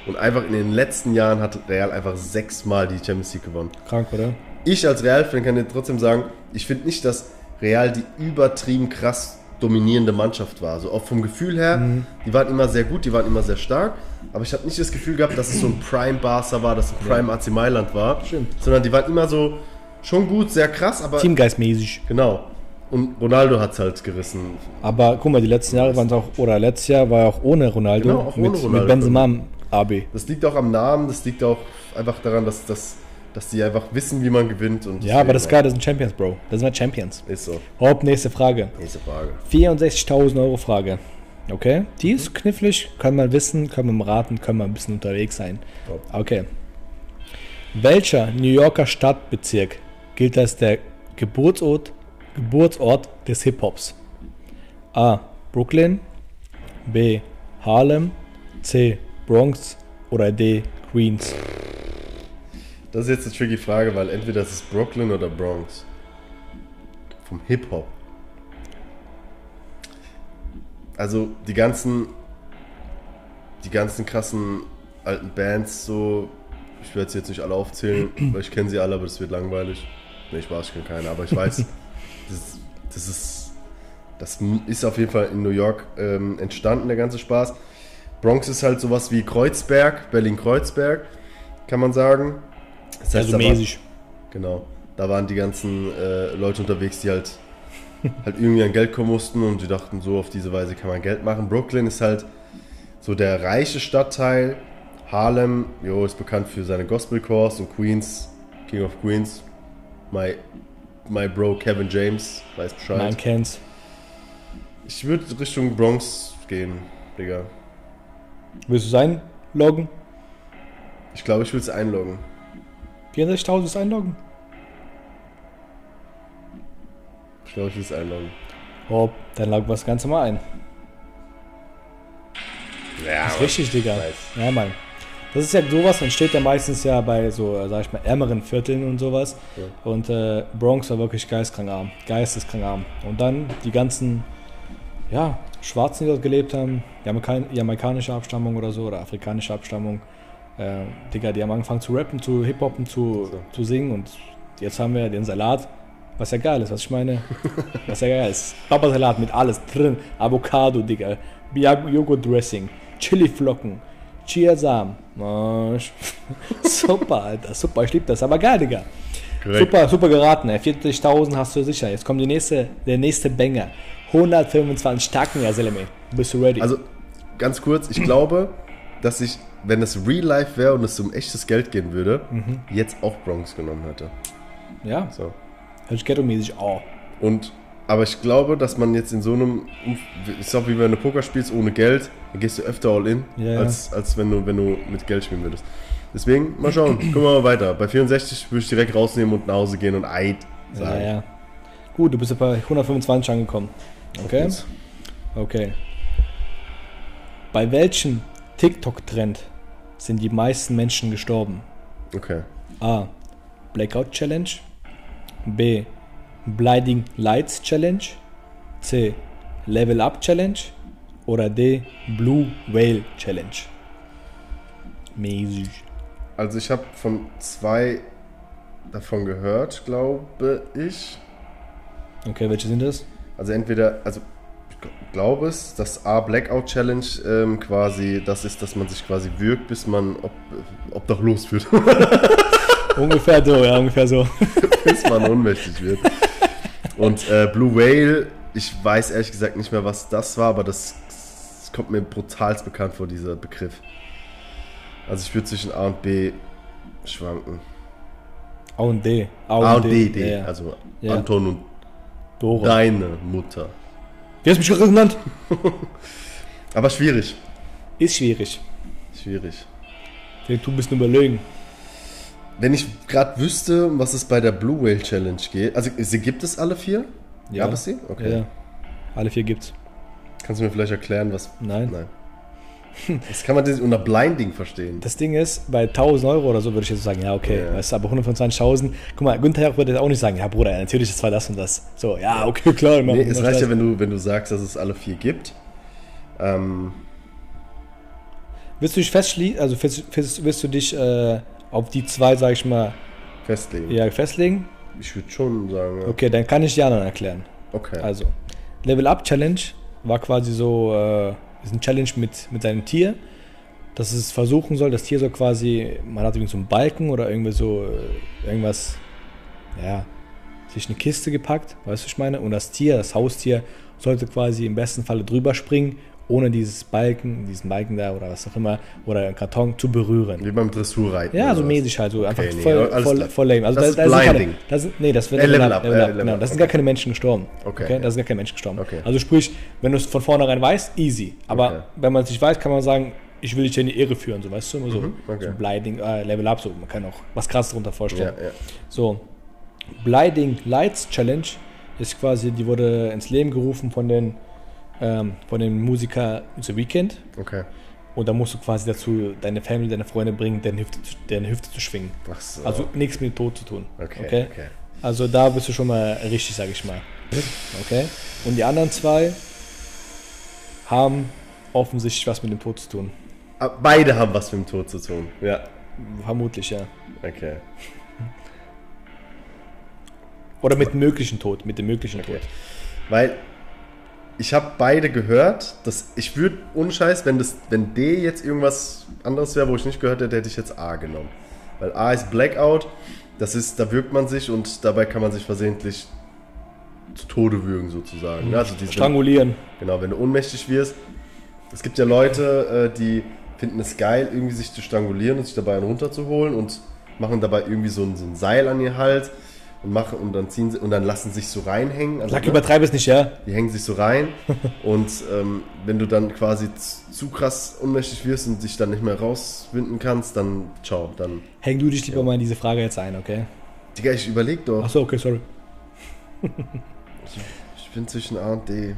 Und einfach in den letzten Jahren hat Real einfach sechsmal die Champions League gewonnen. Krank, oder? Ich als Real-Fan kann dir trotzdem sagen, ich finde nicht, dass Real die übertrieben krass dominierende Mannschaft war. Also auch vom Gefühl her, Mhm. die waren immer sehr gut, die waren immer sehr stark. Aber ich habe nicht das Gefühl gehabt, dass es so ein Prime Barca war, dass es ein Prime AC Mailand war. Stimmt. Sondern die waren immer so schon gut, sehr krass, aber Teamgeist-mäßig. genau. Und Ronaldo hat es halt gerissen. Aber guck mal, die letzten Jahre waren es auch, oder letztes Jahr war auch ohne Ronaldo. Genau, auch ohne mit, Ronaldo. Mit Benzema im AB. Das liegt auch am Namen, das liegt auch einfach daran, dass, dass, dass die einfach wissen, wie man gewinnt. Und Ja, aber das ist geil, das sind Champions, Bro. Das sind halt Champions. Ist so. Hopp, nächste Frage. Nächste Frage. 64.000 Euro Frage. Okay, die ist knifflig, kann man wissen, kann man raten, kann man ein bisschen unterwegs sein. Top. Okay. Welcher New Yorker Stadtbezirk gilt als der Geburtsort, Geburtsort des Hip-Hops? A. Brooklyn, B. Harlem, C. Bronx oder D. Queens? Das ist jetzt eine tricky Frage, weil entweder es ist Brooklyn oder Bronx. Vom Hip-Hop. Also die ganzen, die ganzen krassen alten Bands so, ich werde sie jetzt nicht alle aufzählen, weil ich kenne sie alle, aber das wird langweilig. Nee, Spaß, ich kenne keine, aber ich weiß, <laughs> das, das ist, das ist auf jeden Fall in New York ähm, entstanden, der ganze Spaß. Bronx ist halt sowas wie Kreuzberg, Berlin-Kreuzberg, kann man sagen. Das Also da war- mäßig. Genau. Da waren die ganzen äh, Leute unterwegs, die halt, halt irgendwie an Geld kommen mussten und die dachten, so auf diese Weise kann man Geld machen. Brooklyn ist halt so der reiche Stadtteil. Harlem, jo, ist bekannt für seine Gospel Chors und Queens, King of Queens. My, my bro Kevin James weiß Bescheid. Man kennt's. Ich würde Richtung Bronx gehen, Digga. Willst du sein? Loggen? Ich glaube, ich will es einloggen. 64.000 ist einloggen? Ich glaube, ich will es einloggen. Hopp, dann loggen wir das Ganze mal ein. Ja, Das ist Mann. richtig, Digga. Nice. Ja, Mann. Das ist ja sowas, entsteht ja meistens ja bei so, sag ich mal, ärmeren Vierteln und sowas. Und äh, Bronx war wirklich geisteskrank arm. Geisteskrank arm. Und dann die ganzen, ja, Schwarzen, die dort gelebt haben, Jamaika jamaikanische Abstammung oder so, oder afrikanische Abstammung. Äh, Digga, die haben angefangen zu rappen, zu Hip-Hoppen, zu, zu singen und jetzt haben wir den Salat, was ja geil ist, was ich meine. <laughs> was ja geil ist. Papasalat mit alles drin. Avocado, Digga. Joghurt Dressing. Chili-Flocken. Oh, <laughs> super, Alter. Super, ich lieb das. Aber geil, Digga. Korrekt. Super, super geraten. ey. 40.000 hast du sicher. Jetzt kommt die nächste, der nächste Banger. 125 Tacken, ja, Seleme. Bist du ready? Also, ganz kurz, ich glaube, dass ich, wenn es Real Life wäre und es um echtes Geld gehen würde, Mhm. jetzt auch Bronx genommen hätte. ja, So. hört sich ghetto-mäßig oh. Und, aber ich glaube, dass man jetzt in so einem, ich sag, wie wenn du Poker spielst ohne Geld, dann gehst du öfter all in, Ja, ja. als, als wenn, du, wenn du mit Geld spielen würdest. Deswegen, mal schauen, <clears throat> gucken wir mal weiter. Bei 64 würde ich direkt rausnehmen und nach Hause gehen und Eid Ja, sagen. ja. Gut, du bist ja bei 125 angekommen. Okay? Okay. Bei welchem TikTok-Trend sind die meisten Menschen gestorben? Okay. A. Blackout Challenge. B. Blinding Lights Challenge. C. Level Up Challenge. Oder D. Blue Whale Challenge. Mäßig. Also ich habe von zwei davon gehört, glaube ich. Okay, welche sind das? Also entweder, also ich gl- glaube es, dass A Blackout Challenge ähm, quasi das ist, dass man sich quasi würgt, bis man ob, obdachlos wird, <laughs> ungefähr so, ja, ungefähr so. bis man ohnmächtig wird. Und äh, Blue Whale, ich weiß ehrlich gesagt nicht mehr, was das war, aber das, das kommt mir brutal bekannt vor, dieser Begriff. Also ich würde zwischen A und B schwanken. A und D. A und D, D. Ja, ja. Also Ja. Anton und Dora. deine Mutter. Wie hast du mich genannt? <laughs> Aber schwierig. Ist schwierig. Schwierig. Du bist nur überlegen. Wenn ich gerade wüsste, um was es bei der Blue Whale Challenge geht. Also sie gibt es alle vier? Ja. Gab es sie? Okay. Ja. Alle vier gibt's. Kannst du mir vielleicht erklären, was. Nein. Nein. Das kann man das unter Blinding verstehen. Das Ding ist, bei 1000 Euro oder so würde ich jetzt sagen, ja, okay, Ja. weißt du, aber 125.000, guck mal, Günther würde jetzt auch nicht sagen, ja, Bruder, natürlich, das war das und das. So, ja, okay, klar. Nee, es reicht ja, wenn du, wenn du sagst, dass es alle vier gibt. Ähm, Willst du dich festschließen, also fest, fest, willst du dich äh, auf die zwei, sag ich mal, festlegen. ja, festlegen? Ich würde schon sagen, ja. Okay, dann kann ich die anderen erklären. Okay. Also, Level Up Challenge war quasi so, äh, ist ein Challenge mit, mit seinem Tier, dass es versuchen soll, das Tier soll quasi, man hat irgendwie so einen Balken oder irgendwie so äh, irgendwas, ja, sich eine Kiste gepackt, weißt du, was ich meine? Und das Tier, das Haustier, sollte quasi im besten Falle drüber springen, ohne dieses Balken, diesen Balken da oder was auch immer, oder einen Karton zu berühren. Wie beim Dressurreiten. Ja, so mäßig halt, so einfach nee, voll, voll, klar. voll lame. Also Das da, ist keine, Blinding. da sind, nee, das wird Äh, Level Level Up, Level äh, Up, Level genau. Up, Da sind okay. gar keine Menschen gestorben. Okay, Okay, ja. da sind gar keine Menschen gestorben. Okay. Also sprich, wenn du es von vornherein weißt, easy. Aber Okay. wenn man es nicht weiß, kann man sagen, ich will dich in die Ehre führen, so weißt du, immer so, Mhm, okay. so Blinding, äh, Level Up, so man kann auch was krasses darunter vorstellen. Ja, ja. So, Blinding Lights Challenge ist quasi, die wurde ins Leben gerufen von den, ähm, von dem Musiker The Weeknd. Okay. Und da musst du quasi dazu deine Family, deine Freunde bringen, deine Hüfte, zu- deine Hüfte zu schwingen. Ach so. Also nichts mit Tod zu tun. okay, Okay. okay. Also da bist du schon mal richtig, sag ich mal. Okay. Und die anderen zwei haben offensichtlich was mit dem Tod zu tun. Ah, Beide haben was mit dem Tod zu tun. Ja. Vermutlich, ja. Okay. Oder mit dem möglichen Tod, mit dem möglichen Okay. Tod. Weil ich habe beide gehört. Dass ich würde, unscheiß, wenn, das, wenn D jetzt irgendwas anderes wäre, wo ich nicht gehört hätte, hätte ich jetzt A genommen. Weil A ist Blackout, das ist, da wirkt man sich und dabei kann man sich versehentlich zu Tode würgen sozusagen. Also diese, Strangulieren. Genau, wenn du ohnmächtig wirst. Es gibt ja Leute, äh, die finden es geil, irgendwie sich zu strangulieren und sich dabei einen runterzuholen und machen dabei irgendwie so ein, so ein Seil an ihr Hals und machen und dann ziehen sie und dann lassen sich so reinhängen. Also, Sag, ne? übertreibe es nicht, ja? Die hängen sich so rein <laughs> und ähm, wenn du dann quasi zu krass ohnmächtig wirst und dich dann nicht mehr rauswinden kannst, dann ciao, dann. Häng du dich lieber mal in diese Frage jetzt ein, okay? Digga, ich überleg doch. Achso, okay, sorry. Ich bin zwischen A und D.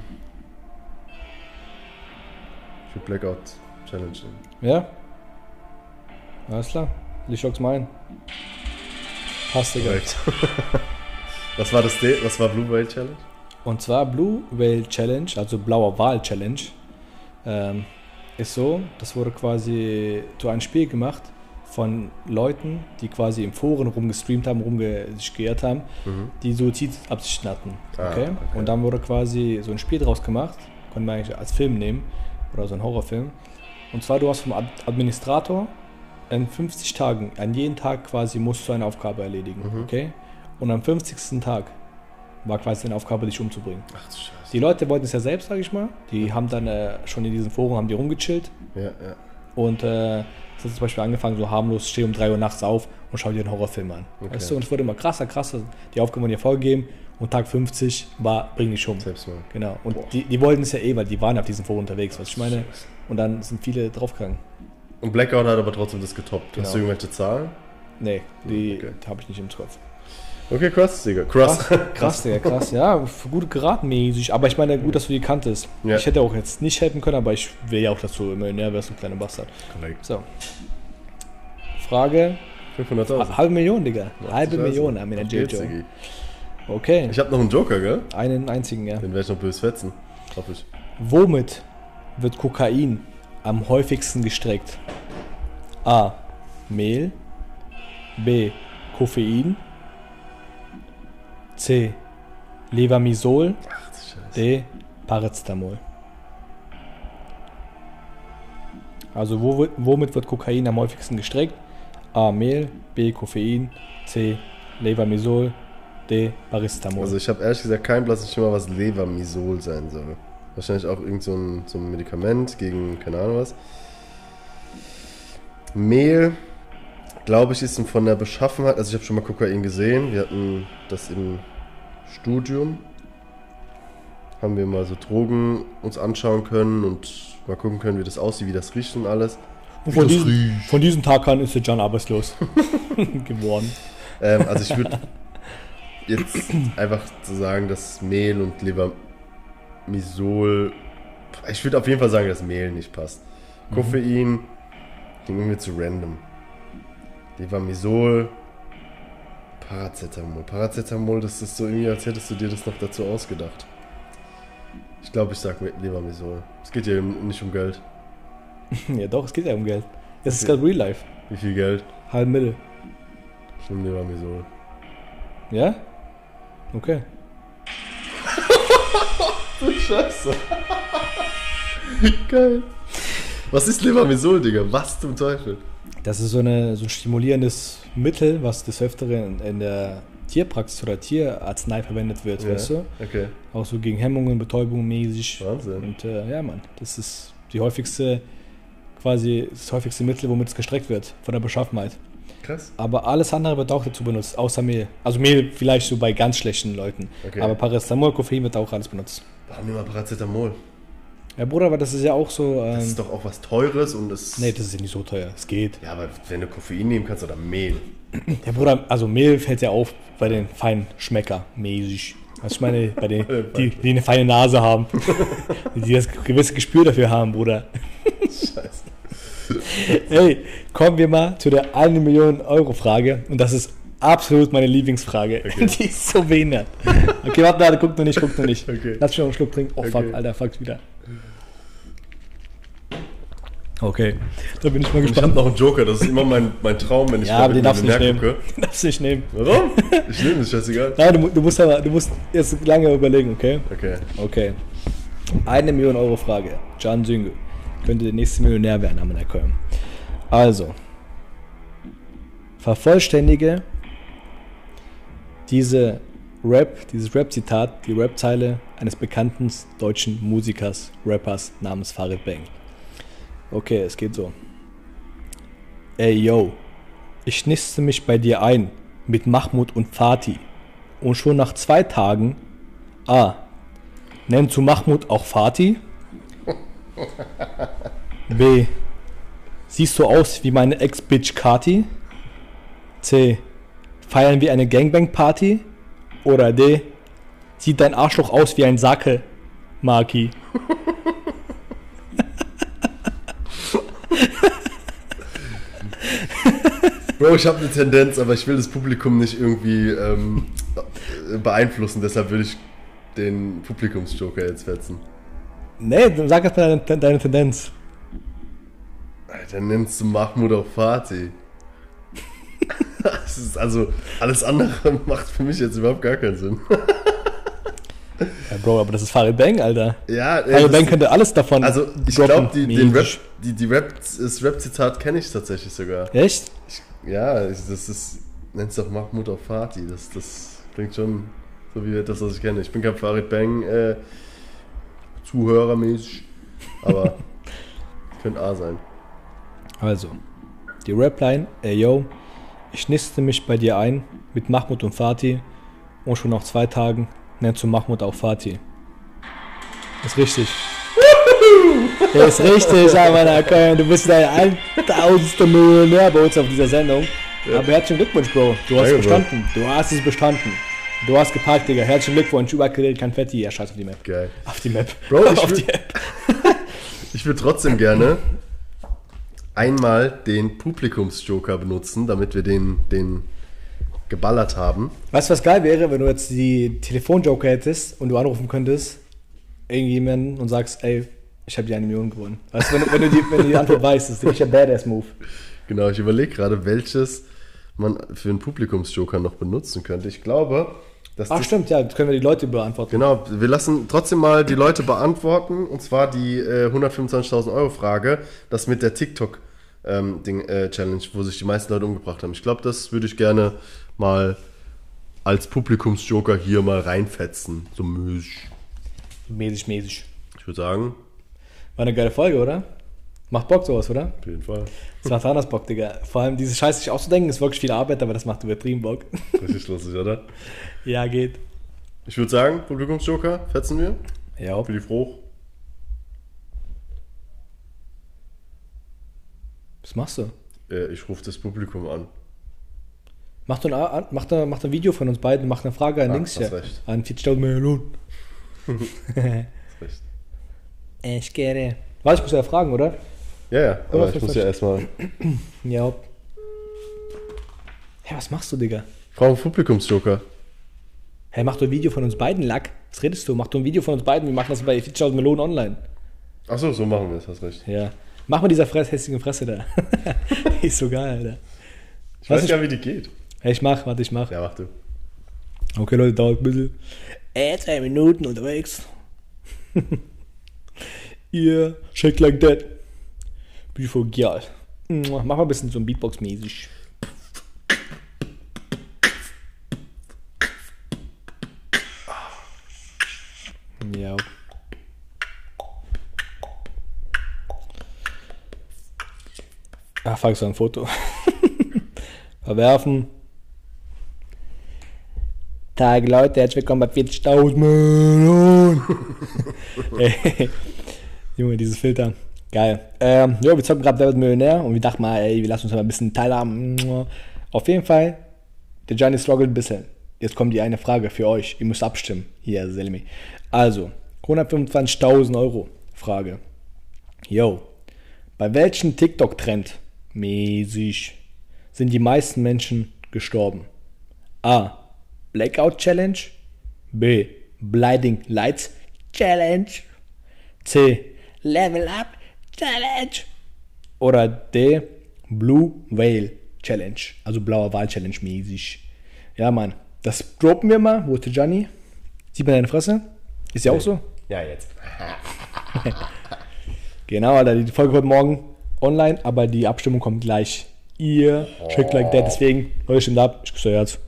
Ich will Blackout Challenge. Ja? Alles klar. Ich lock's mal ein. Passt, Digga. Korrekt. was war das D? Was war Blue Whale Challenge? Und zwar Blue Whale Challenge, also blauer Wal Challenge, ähm, ist so, das wurde quasi so ein Spiel gemacht von Leuten, die quasi im Foren rumgestreamt haben, rumge sich geirrt haben, die Suizidabsichten hatten. Ah, Okay? okay. Und dann wurde quasi so ein Spiel draus gemacht, konnte man eigentlich als Film nehmen oder so ein Horrorfilm. Und zwar, du hast vom Ad Administrator in 50 Tagen, an jedem Tag quasi musst du eine Aufgabe erledigen. Mhm. Okay? Und am 50. Tag war quasi deine Aufgabe, dich umzubringen. Ach du Scheiße. Die Leute wollten es ja selbst, sag ich mal. Die haben dann äh, schon in diesen Foren haben die rumgechillt Ja, ja. und äh, es hat zum Beispiel angefangen, so harmlos, steh um 3 Uhr nachts auf und schau dir einen Horrorfilm an. Okay. Weißt du, und es wurde immer krasser, krasser. Die Aufgaben wurden ja vorgegeben und Tag 50 war, bring dich um. Selbst mal. Genau. Und die, die wollten es ja eh, weil die waren auf diesen Foren unterwegs, was ich meine. Und dann sind viele draufgegangen. Und Blackout hat aber trotzdem das getoppt. Hast Genau. du irgendwelche Zahlen? Nee, die Okay. habe ich nicht im Kopf. Okay, krass, Digga. Krass. Krass, krass, Digga, <laughs> krass. Ja, gut geraten mäßig. Aber ich meine, gut, dass du die kanntest. Ja. Ich hätte auch jetzt nicht helfen können, aber ich will ja auch, dass du Millionär wirst, du kleiner Bastard. Korrekt. So. Frage. 500.000. Halbe Million, Digga. Halbe. Million, Amina Auf geht's, Jojo. Okay. Ich habe noch einen Joker, gell? Einen einzigen, ja. Den werde ich noch böse fetzen. Hoffe ich. Womit wird Kokain am häufigsten gestreckt? A. Mehl. B. Koffein. C. Levamisol. D. Paracetamol. Also wo, womit wird Kokain am häufigsten gestreckt? A. Mehl. B. Koffein. C. Levamisol. D. Paracetamol. Also ich habe ehrlich gesagt keinen blassen Schimmer, was Levermisol sein soll. Wahrscheinlich auch irgend so ein, so ein Medikament gegen keine Ahnung was. Mehl, glaube ich, ist von der Beschaffenheit, also ich habe schon mal Kokain gesehen, wir hatten das im Studium, haben wir mal so Drogen uns anschauen können und mal gucken können, wie das aussieht, wie das riecht und alles. Und von, diesem, riecht. von diesem Tag an ist der John arbeitslos <laughs> <laughs> geworden. Ähm, also ich würde jetzt einfach so sagen, dass Mehl und Lebermisol. Ich würde auf jeden Fall sagen, dass Mehl nicht passt. Koffein ging mir zu random. Lebermisol. Paracetamol. Paracetamol, das ist so irgendwie, als hättest du dir das noch dazu ausgedacht. Ich glaube, ich sag Lebermisol. Es geht ja nicht um Geld. <laughs> ja doch, es geht ja um Geld. Es ist gerade Real Life. Wie viel Geld? Halb Mille. Ich nehme Lebermisol. Ja? Okay. Scheiße. Geil. Was ist Lebermisol, Digga? Was zum Teufel? Das ist so, eine, so ein stimulierendes Mittel, was des Öfteren in der Tierpraxis oder Tierarznei verwendet wird, weißt du? Okay. Auch so gegen Hemmungen, Betäubung mäßig. Wahnsinn. Und äh, ja, Mann, das ist die häufigste, quasi das häufigste Mittel, womit es gestreckt wird, von der Beschaffenheit. Krass. Aber alles andere wird auch dazu benutzt, außer Mehl. Also Mehl vielleicht so bei ganz schlechten Leuten. Okay. Aber Paracetamol, Koffein wird auch alles benutzt. Warum nimm mal Paracetamol? Ja, Bruder, aber das ist ja auch so. Ähm, Das ist doch auch was Teures und es. nee, das ist ja nicht so teuer. Es geht. Ja, aber wenn du Koffein nehmen kannst oder Mehl. Ja, Bruder, also Mehl fällt ja auf bei den feinen Schmecker mäßig. Also ich meine, bei den, <laughs> die, die eine feine Nase haben. <laughs> die das gewisse Gespür dafür haben, Bruder. Scheiße. <laughs> Hey, kommen wir mal zu der 1 Million Euro Frage. Und das ist absolut meine Lieblingsfrage. Okay. <laughs> Die ist so behindert. Okay, warte, warte, guck noch nicht, guck noch nicht. Okay. Lass mich noch einen Schluck trinken. Oh fuck, Okay. Alter, fuck wieder. Okay, da bin ich mal Ich hab gespannt. noch einen Joker, das ist immer mein, mein Traum, wenn ich Ja, aber den darfst du nicht nehmen. gucke. Den <laughs> darfst du nicht nehmen. Warum? <laughs> Ich nehme das, scheißegal. Nein, du, du musst aber, du musst jetzt lange überlegen, okay? Okay. Okay. Eine Million Euro Frage. Can Sünge könnte der nächste Millionär werden am Köln. Also. Vervollständige diese Rap, dieses Rap-Zitat, die Rap-Zeile eines bekannten deutschen Musikers, Rappers namens Farid Bang. Okay, es geht so. Ey yo, ich niste mich bei dir ein mit Mahmoud und Fatih. Und schon nach zwei Tagen A. Nennst du Mahmoud auch Fatih? B. Siehst du aus wie meine Ex-Bitch Kati? C. Feiern wir eine Gangbang-Party? Oder D. Sieht dein Arschloch aus wie ein Sackel, Maki? <laughs> Bro, ich habe eine Tendenz, aber ich will das Publikum nicht irgendwie ähm, beeinflussen. Deshalb würde ich den Publikumsjoker jetzt fetzen. Nee, dann sag jetzt deine, deine Tendenz. Dann nimmst du Mahmoud auf Fatih. Also, alles andere <laughs> macht für mich jetzt überhaupt gar keinen Sinn. <laughs> Ja, Bro, aber das ist Farid Bang, Alter. Ja, Farid Bang könnte alles davon also ich glaube, die, den Rap, die, die Rap, das Rap-Zitat kenne ich tatsächlich sogar. Echt? Ja, ich- das ist, nenn's doch Mahmoud auf Party. Das, das klingt schon so wie das, was ich kenne. Ich bin kein Farid Bang äh, Zuhörermäßig, aber <laughs> könnte A sein. Also, die Rapline, ey yo, ich niste mich bei dir ein mit Mahmoud und Fatih und schon nach zwei Tagen nennst du Mahmoud auch Fatih. Ist richtig. Der ist richtig, ja, Köln. Du bist der 1000. Millionär bei uns auf dieser Sendung. Aber herzlichen Glückwunsch, Bro. Du hast Danke, es Bro. bestanden. Du hast es bestanden. Du hast geparkt, Digga. Herzlichen Glückwunsch. Überall geredet, kein Fetti. Ja, scheiß auf die Map. Geil. Auf die Map. Bro, <laughs> ich auf will- die App. <laughs> Ich würde trotzdem gerne einmal den Publikumsjoker benutzen, damit wir den, den geballert haben. Weißt du, was geil wäre, wenn du jetzt die Telefonjoker hättest und du anrufen könntest, irgendjemanden und sagst, ey, ich habe die eine Million gewonnen. Weißt du, wenn, du- wenn, du die, wenn du die Antwort weißt, das ist ein Badass-Move. Genau, ich überlege gerade, welches man für einen Publikumsjoker noch benutzen könnte. Ich glaube, dass Ach das stimmt, ja, das können wir die Leute beantworten. Genau, wir lassen trotzdem mal die Leute beantworten. Und zwar die äh, 125.000 Euro Frage, das mit der TikTok ähm, Ding, äh, Challenge, wo sich die meisten Leute umgebracht haben. Ich glaube, das würde ich gerne mal als Publikumsjoker hier mal reinfetzen. So mäßig. Mäßig, mäßig. Ich würde sagen, War eine geile Folge, oder? Macht Bock sowas, oder? auf jeden Fall. Das macht anders Bock, Digga. Vor allem diese Scheiße sich auszudenken, ist wirklich viel Arbeit, aber das macht übertrieben Bock. Richtig lustig, oder? ja, geht. Ich würde sagen, Publikumsjoker, fetzen wir. Ja. Für die Froh. Was machst du? Äh, ich rufe das Publikum an. Mach doch ein, mach doch, mach ein Video von uns beiden, mach eine Frage an Ah, Links hier. recht. An 40.000 Millionen. <laughs> <laughs> Recht. Ich gerne. Warte, ich muss ja fragen, oder? Ja, ja, aber Oder ich muss ja erstmal. <clears throat> Ja. Hä, was machst du, Digga? Frau Publikumsjoker. Hey, mach doch ein Video von uns beiden, Lack. Was redest du? Mach doch ein Video von uns beiden. Wir machen das bei 40.000 Millionen online. Achso, so machen wir es, hast recht. Ja. Mach mal dieser Fress, hässlichen Fresse da. Die <laughs> ist so geil, Alter. Ich Was weiß gar nicht, wie die geht. Hey, ich mach, warte, ich mach. Ja, mach du. Okay, Leute, dauert ein bisschen. Äh, zwei Minuten unterwegs. <laughs> Ihr, shake like that. Girl. Mach mal ein bisschen so ein Beatbox-mäßig. Ja. Ah, fuck, so ein Foto. <laughs> Verwerfen. Tag, Leute, herzlich willkommen bei 40.000 Millionen. <laughs> Junge, dieses Filter. Geil. Ähm, ja, wir zocken gerade wird Millionär und wir dachten mal, ey, wir lassen uns mal ein bisschen teilhaben. Auf jeden Fall, der Gianni struggelt ein bisschen. Jetzt kommt die eine Frage für euch. Ihr müsst abstimmen. Hier, Selmi. Also, 125.000 Euro Frage. Yo, bei welchem TikTok-Trend mäßig sind die meisten Menschen gestorben? A. Blackout Challenge. B. Blinding Lights Challenge. C. Level Up Challenge. Oder D. Blue Whale Challenge. Also blauer Wal Challenge mäßig. Ja, Mann. Das droppen wir mal. Wo ist der Gianni? Sieht man deine Fresse? Ist ja auch so? Ja, jetzt. <laughs> Genau, Alter. Die Folge wird morgen online, aber die Abstimmung kommt gleich. Ihr checkt like that. Deswegen, Leute, stimmt ab. Ich küsse euer Herz.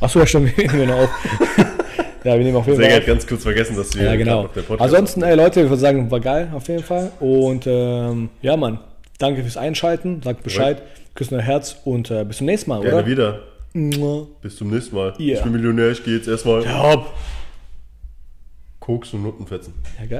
Achso, ja, stimmt. <laughs> Wir nehmen auf. <laughs> ja, wir nehmen auf jeden Sehr Fall geil, auf. ganz kurz vergessen, dass wir Ja, genau. der Podcast Ansonsten, ey, Leute, ich würde sagen, war geil auf jeden Fall. Und ähm, ja, Mann, danke fürs Einschalten. Sagt Bescheid. Küssen euer Herz und äh, bis zum nächsten Mal, Gerne oder? wieder. Mua. Bis zum nächsten Mal. Ja. Ich bin Millionär, ich gehe jetzt erstmal Ja, Koks und Nuttenfetzen. ja, geil.